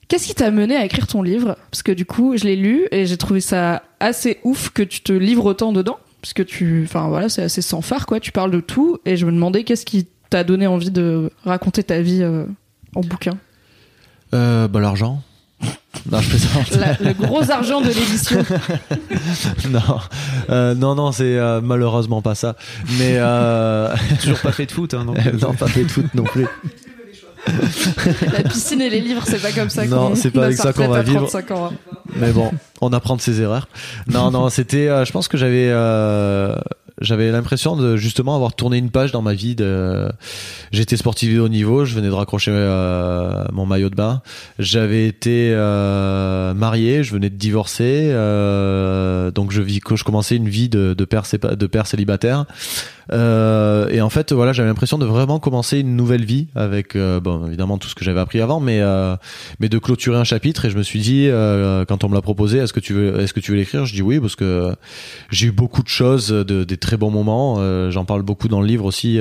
Qu'est-ce qui t'a mené à écrire ton livre? Parce que du coup, je l'ai lu et j'ai trouvé ça assez ouf que tu te livres autant dedans. Parce que tu, enfin voilà, c'est assez sans phare quoi. Tu parles de tout et je me demandais qu'est-ce qui t'a donné envie de raconter ta vie euh, en bouquin? euh, bah l'argent non je plaisante La- le gros argent de l'édition. *laughs* non Euh, non non c'est euh, malheureusement pas ça mais euh... *laughs* Toujours pas fait de foot, hein, donc, *laughs* non pas fait de foot non plus La piscine et les livres, c'est pas comme ça Non, qu'on c'est pas avec ça qu'on va à vivre. 35 ans, hein. Mais bon, on apprend de ses erreurs. Non, non, c'était. euh, je pense que j'avais. J'avais l'impression de justement avoir tourné une page dans ma vie. De... J'étais sportif de haut niveau, je venais de raccrocher euh, mon maillot de bain. J'avais été euh, marié, je venais de divorcer, euh, donc je vis, je commençais une vie de, de père, de père célibataire. Euh, et en fait, voilà, j'avais l'impression de vraiment commencer une nouvelle vie avec, euh, bon, évidemment tout ce que j'avais appris avant, mais euh, mais de clôturer un chapitre. Et je me suis dit, quand on me l'a proposé, est-ce que tu veux, est-ce que tu veux l'écrire? Je dis oui parce que j'ai eu beaucoup de choses, de, des très bons moments. J'en parle beaucoup dans le livre aussi,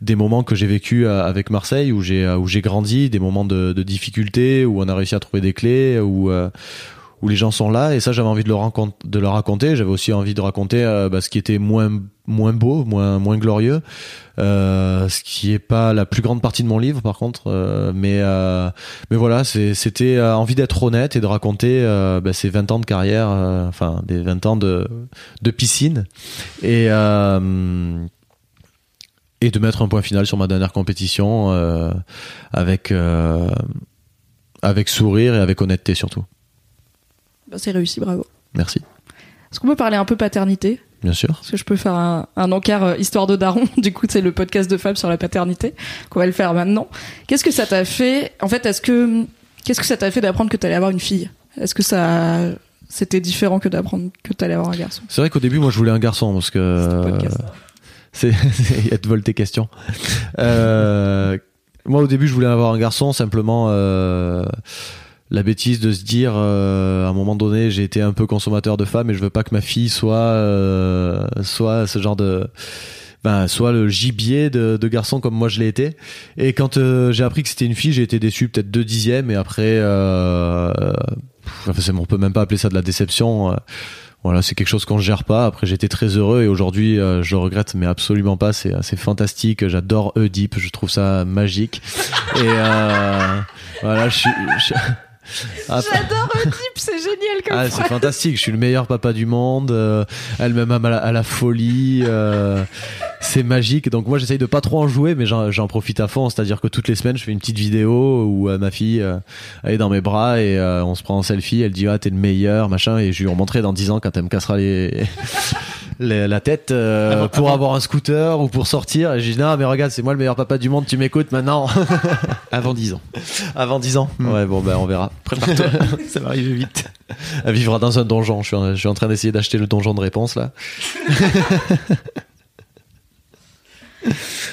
des moments que j'ai vécu avec Marseille où j'ai où j'ai grandi, des moments de, de difficulté où on a réussi à trouver des clés, où où les gens sont là et ça j'avais envie de le, raconter. J'avais aussi envie de raconter euh, bah, ce qui était moins moins beau moins moins glorieux euh, ce qui est pas la plus grande partie de mon livre par contre euh, mais mais voilà c'était envie d'être honnête et de raconter bah, ces 20 ans de carrière enfin des 20 ans de de piscine. Et et de mettre un point final sur ma dernière compétition avec avec sourire et avec honnêteté surtout bah, c'est réussi, bravo. Merci. Est-ce qu'on peut parler un peu paternité? Bien sûr. Est-ce que je peux faire un, encart euh, histoire de daron *laughs* Du coup, c'est le podcast de Fab sur la paternité qu'on va le faire maintenant. Qu'est-ce que ça t'a fait? En fait, est-ce que qu'est-ce que ça t'a fait d'apprendre que t'allais avoir une fille? Est-ce que ça c'était différent que d'apprendre que t'allais avoir un garçon? C'est vrai qu'au début, moi, je voulais un garçon parce que c'est il y a de vol tes questions. Euh, moi, au début, je voulais avoir un garçon simplement. Euh, la bêtise de se dire euh, à un moment donné j'ai été un peu consommateur de femmes et je veux pas que ma fille soit euh, soit ce genre de ben, soit le gibier de, de garçon comme moi je l'ai été et quand euh, j'ai appris que c'était une fille j'ai été déçu peut-être deux dixièmes et après enfin, on peut même pas appeler ça de la déception voilà, c'est quelque chose qu'on gère pas. Après, j'étais très heureux et aujourd'hui, je regrette, mais absolument pas. C'est assez fantastique. J'adore Oedipe. Je trouve ça magique. et voilà, je suis. Ah, J'adore Oedipe, c'est génial comme ah, C'est fantastique, je suis le meilleur papa du monde, euh, elle m'aime à, la folie, euh, c'est magique. Donc moi j'essaye de pas trop en jouer, mais j'en profite à fond. C'est-à-dire que toutes les semaines je fais une petite vidéo où euh, ma fille elle est dans mes bras et on se prend en selfie, elle dit ah t'es le meilleur, machin, et je lui remontrerai dans 10 ans quand elle me cassera les... la tête pour avoir un scooter ou pour sortir. Et je dis non mais regarde c'est moi le meilleur papa du monde, tu m'écoutes maintenant. *laughs* Avant 10 ans. Avant 10 ans. Ouais bon ben on verra. Prépare-toi, *laughs* ça va arriver vite. Elle vivra dans un donjon. Je suis en, je suis en train d'essayer d'acheter le donjon de réponse là. *laughs*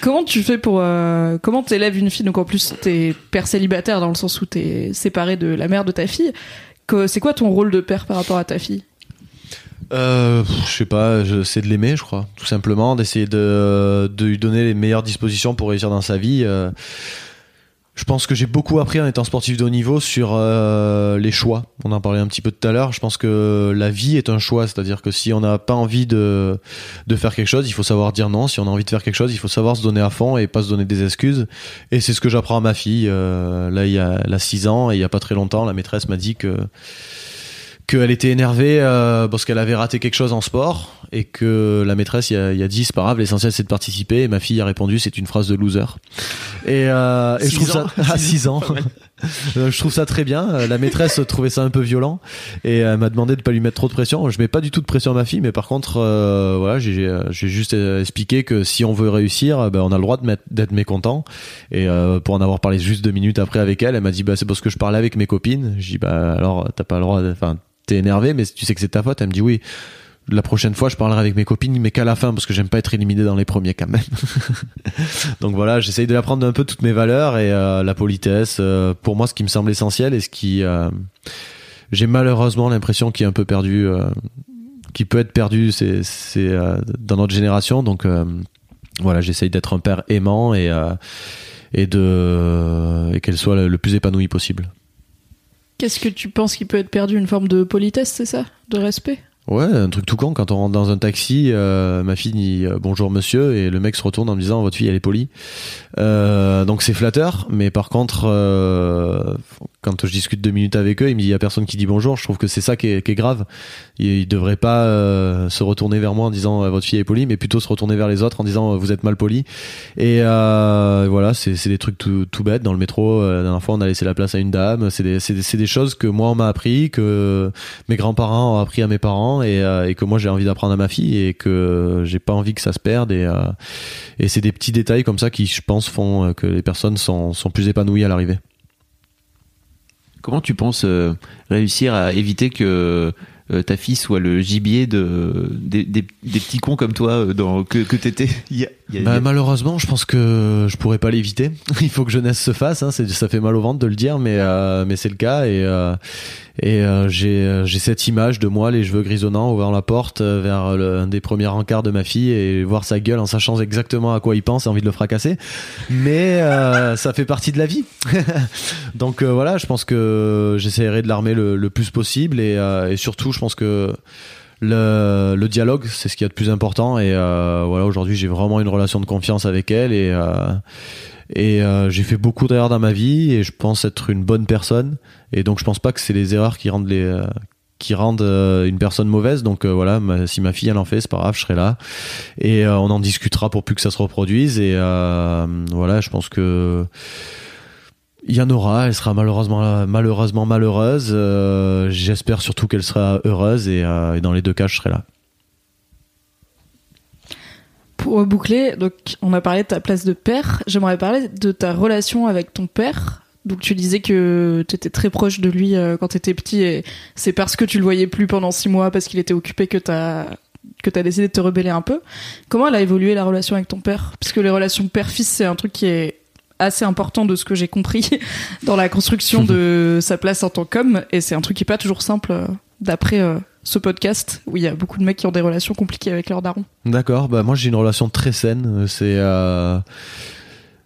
comment tu fais pour euh, comment t'élèves une fille? Donc en plus t'es père célibataire dans le sens où t'es séparé de la mère de ta fille c'est quoi ton rôle de père par rapport à ta fille? Euh, je sais pas, c'est de l'aimer, je crois, tout simplement, d'essayer de, lui donner les meilleures dispositions pour réussir dans sa vie. Euh, je pense que j'ai beaucoup appris en étant sportif de haut niveau sur euh, les choix. On en parlait un petit peu tout à l'heure. Je pense que la vie est un choix, c'est-à-dire que si on n'a pas envie de faire quelque chose, il faut savoir dire non. Si on a envie de faire quelque chose, il faut savoir se donner à fond et pas se donner des excuses. Et c'est ce que j'apprends à ma fille. Là, il y a, elle a 6 ans et il y a pas très longtemps, la maîtresse m'a dit que qu'elle était énervée euh, parce qu'elle avait raté quelque chose en sport et que la maîtresse il y a, y a dit c'est pas grave l'essentiel c'est de participer et ma fille a répondu c'est une phrase de loser. Et, euh, et je trouve ça à 6 ans. *laughs* Euh, je trouve ça très bien euh, la maîtresse *laughs* trouvait ça un peu violent et elle m'a demandé de pas lui mettre trop de pression je mets pas du tout de pression à ma fille mais par contre euh, voilà j'ai juste expliqué que si on veut réussir ben on a le droit d'être mécontent et pour en avoir parlé juste deux minutes après avec elle elle m'a dit bah c'est parce que je parlais avec mes copines j'ai dit bah alors t'as pas le droit enfin t'es énervé, mais tu sais que c'est ta faute. Elle me dit oui. La prochaine fois, je parlerai avec mes copines, mais qu'à la fin, parce que j'aime pas être éliminé dans les premiers quand même. *laughs* Donc voilà, j'essaye de apprendre un peu toutes mes valeurs et euh, la politesse. Euh, pour moi, ce qui me semble essentiel et ce qui, euh, j'ai malheureusement l'impression qu'il est un peu perdu, qui peut être perdu, c'est, dans notre génération. Donc voilà, j'essaye d'être un père aimant et et de et qu'elle soit le plus épanouie possible. Qu'est-ce que tu penses qui peut être perdu? Une forme de politesse, c'est ça? De respect? Ouais, un truc tout con. Quand on rentre dans un taxi, euh, ma fille dit euh, bonjour monsieur et le mec se retourne en me disant votre fille elle est polie. Euh, donc c'est flatteur, mais par contre, quand je discute deux minutes avec eux, il me dit il y a personne qui dit bonjour. Je trouve que c'est ça qui est, grave. Il, il devrait pas euh, se retourner vers moi en disant euh, votre fille est polie, mais plutôt se retourner vers les autres en disant euh, vous êtes mal poli. Et voilà, c'est des trucs tout, bêtes. Dans le métro, la dernière fois, on a laissé la place à une dame. C'est des, choses que moi on m'a appris, que mes grands-parents ont appris à mes parents et, que moi j'ai envie d'apprendre à ma fille et que j'ai pas envie que ça se perde. Et, c'est des petits détails comme ça qui, je pense, font que les personnes sont plus épanouies à l'arrivée. Comment tu penses euh, réussir à éviter que euh, ta fille soit le gibier de des, des- petits cons comme toi euh, dans, que, t'étais y a- Bah, malheureusement, je pense que je pourrais pas l'éviter. *laughs* Il faut que jeunesse se fasse. Hein. Ça fait mal au ventre de le dire, mais euh, mais c'est le cas. Et euh, et euh, j'ai euh, cette image de moi, les cheveux grisonnants, ouvrant la porte euh, vers le, un des premiers encarts de ma fille et voir sa gueule en sachant exactement à quoi il pense et envie de le fracasser. Mais euh, *laughs* ça fait partie de la vie. *laughs* Donc voilà, je pense que j'essaierai de l'armer le, le plus possible et, euh, et surtout, je pense que le, dialogue, c'est ce qu'il y a de plus important. Et euh, voilà, aujourd'hui, j'ai vraiment une relation de confiance avec elle et euh, et euh, j'ai fait beaucoup d'erreurs dans ma vie et je pense être une bonne personne. Et donc, je pense pas que c'est les erreurs qui rendent les qui rendent une personne mauvaise. Donc voilà, si ma fille en fait, c'est pas grave, je serai là et on en discutera pour plus que ça se reproduise. Et voilà, je pense que il y en aura, elle sera malheureusement malheureusement malheureuse. Euh, J'espère surtout qu'elle sera heureuse et, euh, et dans les deux cas, je serai là. Pour boucler, donc on a parlé de ta place de père. J'aimerais parler de ta relation avec ton père. Donc tu disais que tu étais très proche de lui euh, quand tu étais petit et c'est parce que tu le voyais plus pendant six mois parce qu'il était occupé que t'as que t'as décidé de te rebeller un peu. Comment elle a évolué la relation avec ton père? Parce que les relations père-fils c'est un truc qui est assez important de ce que j'ai compris *laughs* dans la construction de *laughs* sa place en tant qu'homme et c'est un truc qui est pas toujours simple euh, d'après euh, ce podcast où il y a beaucoup de mecs qui ont des relations compliquées avec leurs darons. D'accord, bah moi j'ai une relation très saine. C'est euh,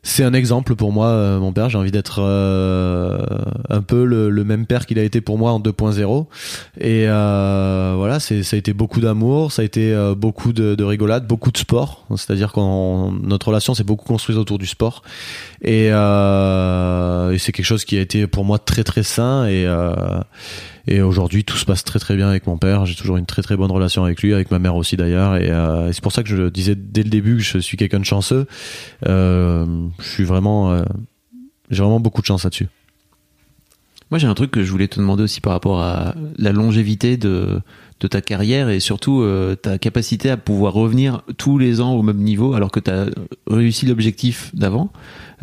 c'est un exemple pour moi, euh, mon père. J'ai envie d'être euh, un peu le, même père qu'il a été pour moi en 2.0. Et euh, voilà, c'est ça a été beaucoup d'amour, ça a été beaucoup de, de rigolade, beaucoup de sport. C'est-à-dire que notre relation s'est beaucoup construite autour du sport. Et, et c'est quelque chose qui a été pour moi très très sain et et aujourd'hui, tout se passe très très bien avec mon père. J'ai toujours une très très bonne relation avec lui, avec ma mère aussi d'ailleurs. Et, euh, c'est pour ça que je disais dès le début que je suis quelqu'un de chanceux. Euh, je suis vraiment, euh, j'ai vraiment beaucoup de chance là-dessus. Moi, j'ai un truc que je voulais te demander aussi par rapport à la longévité de, de ta carrière et surtout euh, ta capacité à pouvoir revenir tous les ans au même niveau alors que tu as réussi l'objectif d'avant.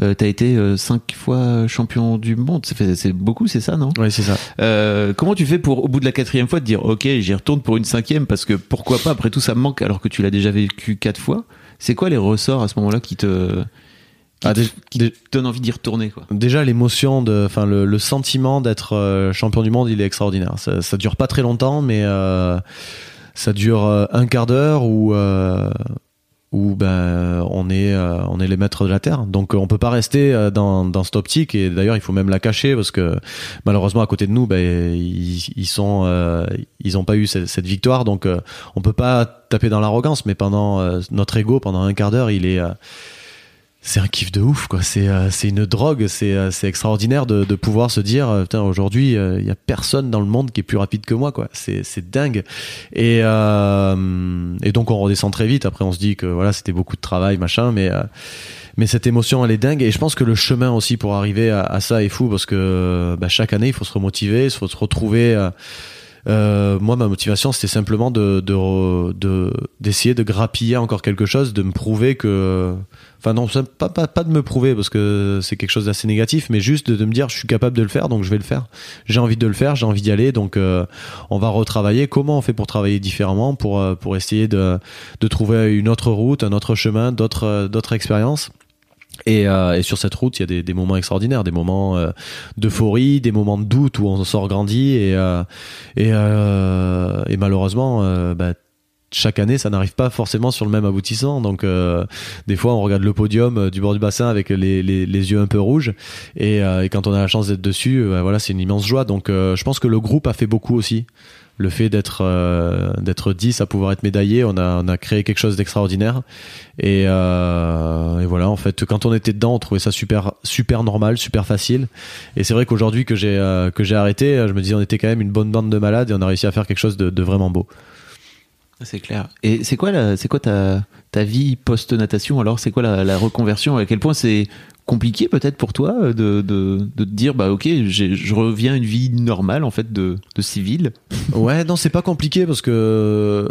Euh, tu as été euh, cinq fois champion du monde. C'est beaucoup, c'est ça, non? Oui, c'est ça. Euh, Comment tu fais pour, au bout de la quatrième fois, de dire ok, j'y retourne pour une cinquième parce que pourquoi pas? Après tout, ça me manque alors que tu l'as déjà vécu quatre fois. C'est quoi les ressorts à ce moment-là qui te qui, Ah, qui te donnent envie d'y retourner quoi Déjà, l'émotion de, enfin, le, le sentiment d'être euh, champion du monde, il est extraordinaire. Ça, ça dure pas très longtemps, mais euh, ça dure euh, un quart d'heure où, euh, où ben, on est, euh, on est les maîtres de la terre. Donc, on peut pas rester dans, dans cette optique. Et d'ailleurs, il faut même la cacher parce que malheureusement, à côté de nous, ben, ils, ils sont, euh, ils ont pas eu cette, cette victoire. Donc, euh, on peut pas taper dans l'arrogance. Mais pendant notre ego, pendant un quart d'heure, il est c'est un kiff de ouf quoi. C'est euh, une drogue c'est euh, extraordinaire de, de pouvoir se dire euh, aujourd'hui il y a personne dans le monde qui est plus rapide que moi quoi. C'est dingue. Et euh, et donc on redescend très vite. Après on se dit que voilà c'était beaucoup de travail machin mais euh, mais cette émotion elle est dingue. Et je pense que le chemin aussi pour arriver à, à ça est fou parce que bah, chaque année il faut se remotiver il faut se retrouver euh, moi, ma motivation, c'était simplement de de- de- d'essayer de, grappiller encore quelque chose, de me prouver que, enfin non, pas, de me prouver parce que c'est quelque chose d'assez négatif, mais juste de, me dire, je suis capable de le faire, donc je vais le faire. J'ai envie de le faire, j'ai envie d'y aller, donc euh, on va retravailler. Comment on fait pour travailler différemment, pour euh, essayer de trouver une autre route, un autre chemin, d'autres expériences? Et, euh, et sur cette route, il y a des, moments extraordinaires, des moments euh, d'euphorie, des moments de doute où on sort grandi et euh, malheureusement, bah, chaque année, ça n'arrive pas forcément sur le même aboutissement. Donc, des fois, on regarde le podium du bord du bassin avec les, yeux un peu rouges. Et, quand on a la chance d'être dessus, euh, voilà, c'est une immense joie. Donc, je pense que le groupe a fait beaucoup aussi. Le fait d'être d'être 10 à pouvoir être médaillé, on a, on créé quelque chose d'extraordinaire. Et, et, voilà, en fait, quand on était dedans, on trouvait ça super super normal, super facile. Et c'est vrai qu'aujourd'hui que j'ai j'ai arrêté, je me dis on était quand même une bonne bande de malades et on a réussi à faire quelque chose de, vraiment beau. C'est clair. Et c'est quoi, c'est quoi ta, ta vie post-natation alors? C'est quoi la, la, reconversion? À quel point c'est compliqué peut-être pour toi de, de, de te dire bah ok je reviens à une vie normale en fait de, de civil. *laughs* Ouais non c'est pas compliqué parce que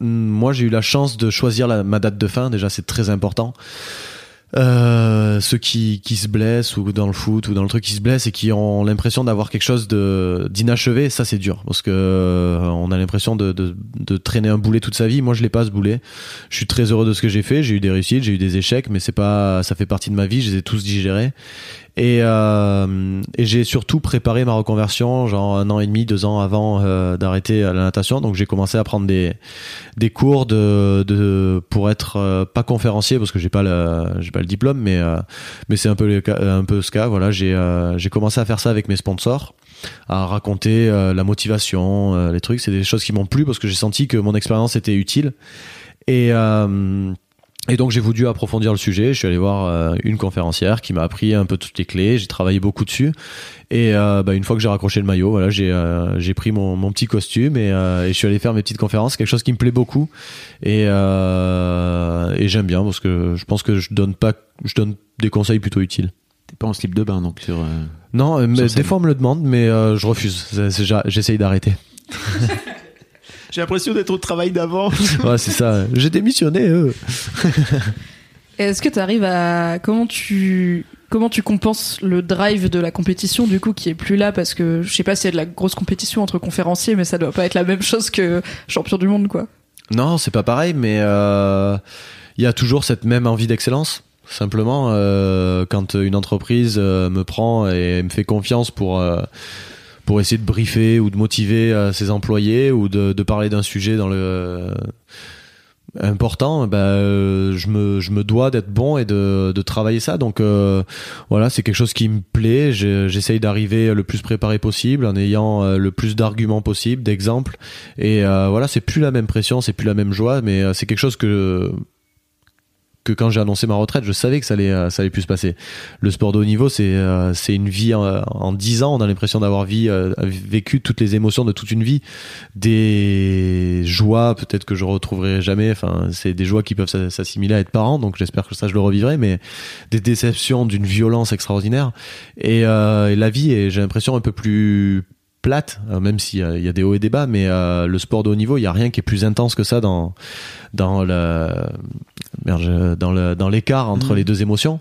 moi j'ai eu la chance de choisir ma date de fin. Déjà c'est très important euh, ceux qui, qui se blessent ou dans le foot ou dans le truc qui se blessent et qui ont l'impression d'avoir quelque chose d'inachevé, ça c'est dur parce que euh, on a l'impression de, de, de, traîner un boulet toute sa vie. Moi je l'ai pas ce boulet. Je suis très heureux de ce que j'ai fait. J'ai eu des réussites, j'ai eu des échecs, mais c'est pas ça fait partie de ma vie. Je les ai tous digérés et, euh, et j'ai surtout préparé ma reconversion, genre un an et demi, deux ans avant euh, d'arrêter la natation. Donc j'ai commencé à prendre des des cours de, de pour être euh, pas conférencier parce que j'ai pas j'ai pas le diplôme, mais euh, mais c'est un peu un peu ce cas. Voilà, j'ai euh, j'ai commencé à faire ça avec mes sponsors à raconter la motivation, les trucs. C'est des choses qui m'ont plu parce que j'ai senti que mon expérience était utile. Et, euh, et donc j'ai voulu approfondir le sujet. Je suis allé voir euh, une conférencière qui m'a appris un peu toutes les clés. J'ai travaillé beaucoup dessus. Et euh, bah, une fois que j'ai raccroché le maillot, voilà, j'ai euh, j'ai pris mon, mon petit costume et, et, je suis allé faire mes petites conférences. Quelque chose qui me plaît beaucoup et, et j'aime bien parce que je pense que je donne pas, je donne des conseils plutôt utiles. T'es pas en slip de bain donc sur. non, mais des fois on me le demande, mais je refuse. J'essaye d'arrêter. *laughs* J'ai l'impression d'être au travail d'avant. *laughs* ouais, c'est ça. J'ai démissionné, eux. *laughs* Est-ce que tu arrives à comment tu comment tu compenses le drive de la compétition du coup qui est plus là? Parce que je sais pas s'il y a de la grosse compétition entre conférenciers mais ça doit pas être la même chose que champion du monde quoi. Non, c'est pas pareil mais euh, il y a toujours cette même envie d'excellence. Simplement, euh, quand une entreprise euh, me prend et me fait confiance pour euh, pour essayer de briefer ou de motiver euh, ses employés ou de, parler d'un sujet dans le euh, important bah, euh, je me je me dois d'être bon et de, de travailler ça. Donc voilà c'est quelque chose qui me plaît. J'essaye d'arriver le plus préparé possible en ayant le plus d'arguments possible d'exemples. Et voilà c'est plus la même pression c'est plus la même joie mais c'est quelque chose que que quand j'ai annoncé ma retraite, je savais que ça allait, euh, ça allait plus se passer. Le sport de haut niveau, c'est, euh, c'est une vie en dix ans. On a l'impression d'avoir euh, vécu toutes les émotions de toute une vie, des joies peut-être que je retrouverai jamais. Enfin, c'est des joies qui peuvent s'assimiler à être parent, donc j'espère que ça je le revivrai. Mais des déceptions d'une violence extraordinaire et, et la vie j'ai l'impression un peu plus plate, même s'il y, a des hauts et des bas, mais le sport de haut niveau, il y a rien qui est plus intense que ça dans dans le dans le dans l'écart entre mm. les deux émotions.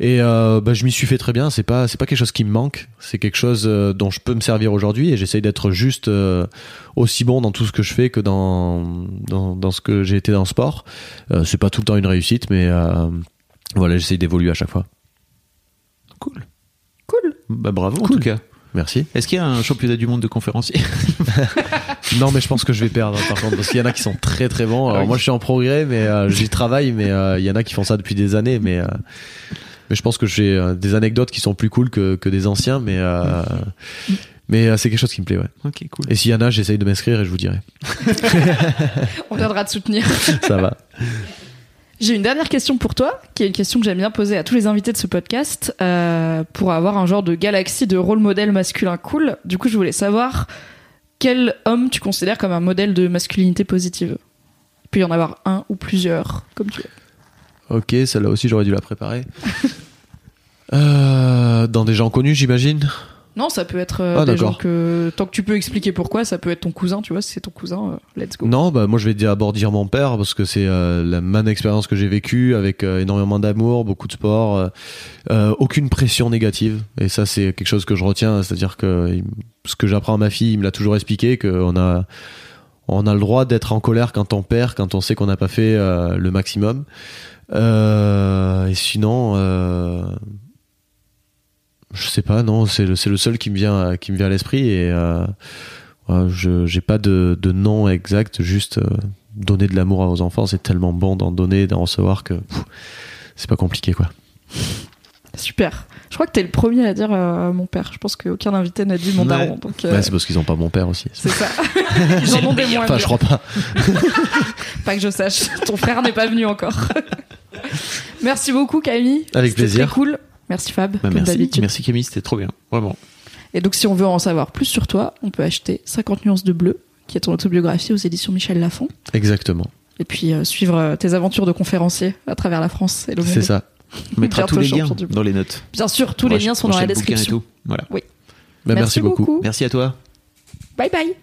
Et euh, bah, je m'y suis fait très bien. C'est pas c'est pas quelque chose qui me manque. C'est quelque chose euh, dont je peux me servir aujourd'hui et j'essaye d'être juste euh, aussi bon dans tout ce que je fais que dans dans, dans ce que j'ai été dans le sport. Euh, c'est pas tout le temps une réussite mais euh, voilà j'essaye d'évoluer à chaque fois. Cool. Cool. Bah bravo en tout cas Merci. Est-ce qu'il y a un championnat du monde de conférenciers *laughs* Non, mais je pense que je vais perdre par contre parce qu'il y en a qui sont très très bons. Alors moi, je suis en progrès, mais euh, j'y travaille, mais euh, il y en a qui font ça depuis des années, mais euh, mais je pense que j'ai euh, des anecdotes qui sont plus cool que que des anciens, mais euh, mais c'est quelque chose qui me plaît, ouais. Ok, cool. Et s'il y en a, j'essaye de m'inscrire et je vous dirai. *laughs* On viendra te soutenir. ça va. J'ai une dernière question pour toi, qui est une question que j'aime bien poser à tous les invités de ce podcast, euh, pour avoir un genre de galaxie de rôle modèle masculin cool. Du coup, je voulais savoir quel homme tu considères comme un modèle de masculinité positive. Il peut y en avoir un ou plusieurs, comme tu veux. Ok, celle-là aussi, j'aurais dû la préparer. *laughs* euh, dans des gens connus, j'imagine? Non, ça peut être euh, Ah, des d'accord. gens que tant que tu peux expliquer pourquoi, ça peut être ton cousin, tu vois, si c'est ton cousin, euh, let's go. Non, bah moi je vais d'abord dire mon père parce que c'est euh, la même expérience que j'ai vécue avec énormément d'amour, beaucoup de sport, aucune pression négative et ça c'est quelque chose que je retiens, c'est-à-dire que ce que j'apprends à ma fille, il me l'a toujours expliqué qu'on a on a le droit d'être en colère quand on perd, quand on sait qu'on n'a pas fait le maximum. Et sinon, je sais pas, non, c'est le, le seul qui me vient, qui me vient à l'esprit et euh, ouais, je j'ai pas de, de nom exact, juste euh, donner de l'amour aux enfants, c'est tellement bon d'en donner, d'en recevoir que c'est pas compliqué quoi. Super. Je crois que t'es le premier à dire euh, mon père. Je pense qu'aucun invité n'a dit mon Ouais. daron. Donc, euh, Ouais, c'est parce qu'ils ont pas mon père aussi. c'est ça. *laughs* *laughs* Ils en ont des moins. Enfin, je crois pas. *laughs* Pas que je sache. Ton frère n'est pas venu encore. Merci beaucoup, Camille. Avec plaisir. Très cool. Merci, Fab. Bah, comme merci, d'habitude. merci Camille, c'était trop bien, vraiment. Et donc, si on veut en savoir plus sur toi, on peut acheter 50 nuances de bleu, qui est ton autobiographie aux éditions Michel Lafon. Exactement. Et puis, euh, suivre euh, tes aventures de conférencier à travers la France et le monde. C'est ça. On *laughs* mettra tous les liens du dans les notes. Bien sûr, tous On les liens sont dans la et description. tout. Voilà. Bah, merci beaucoup. beaucoup. Merci à toi. Bye bye.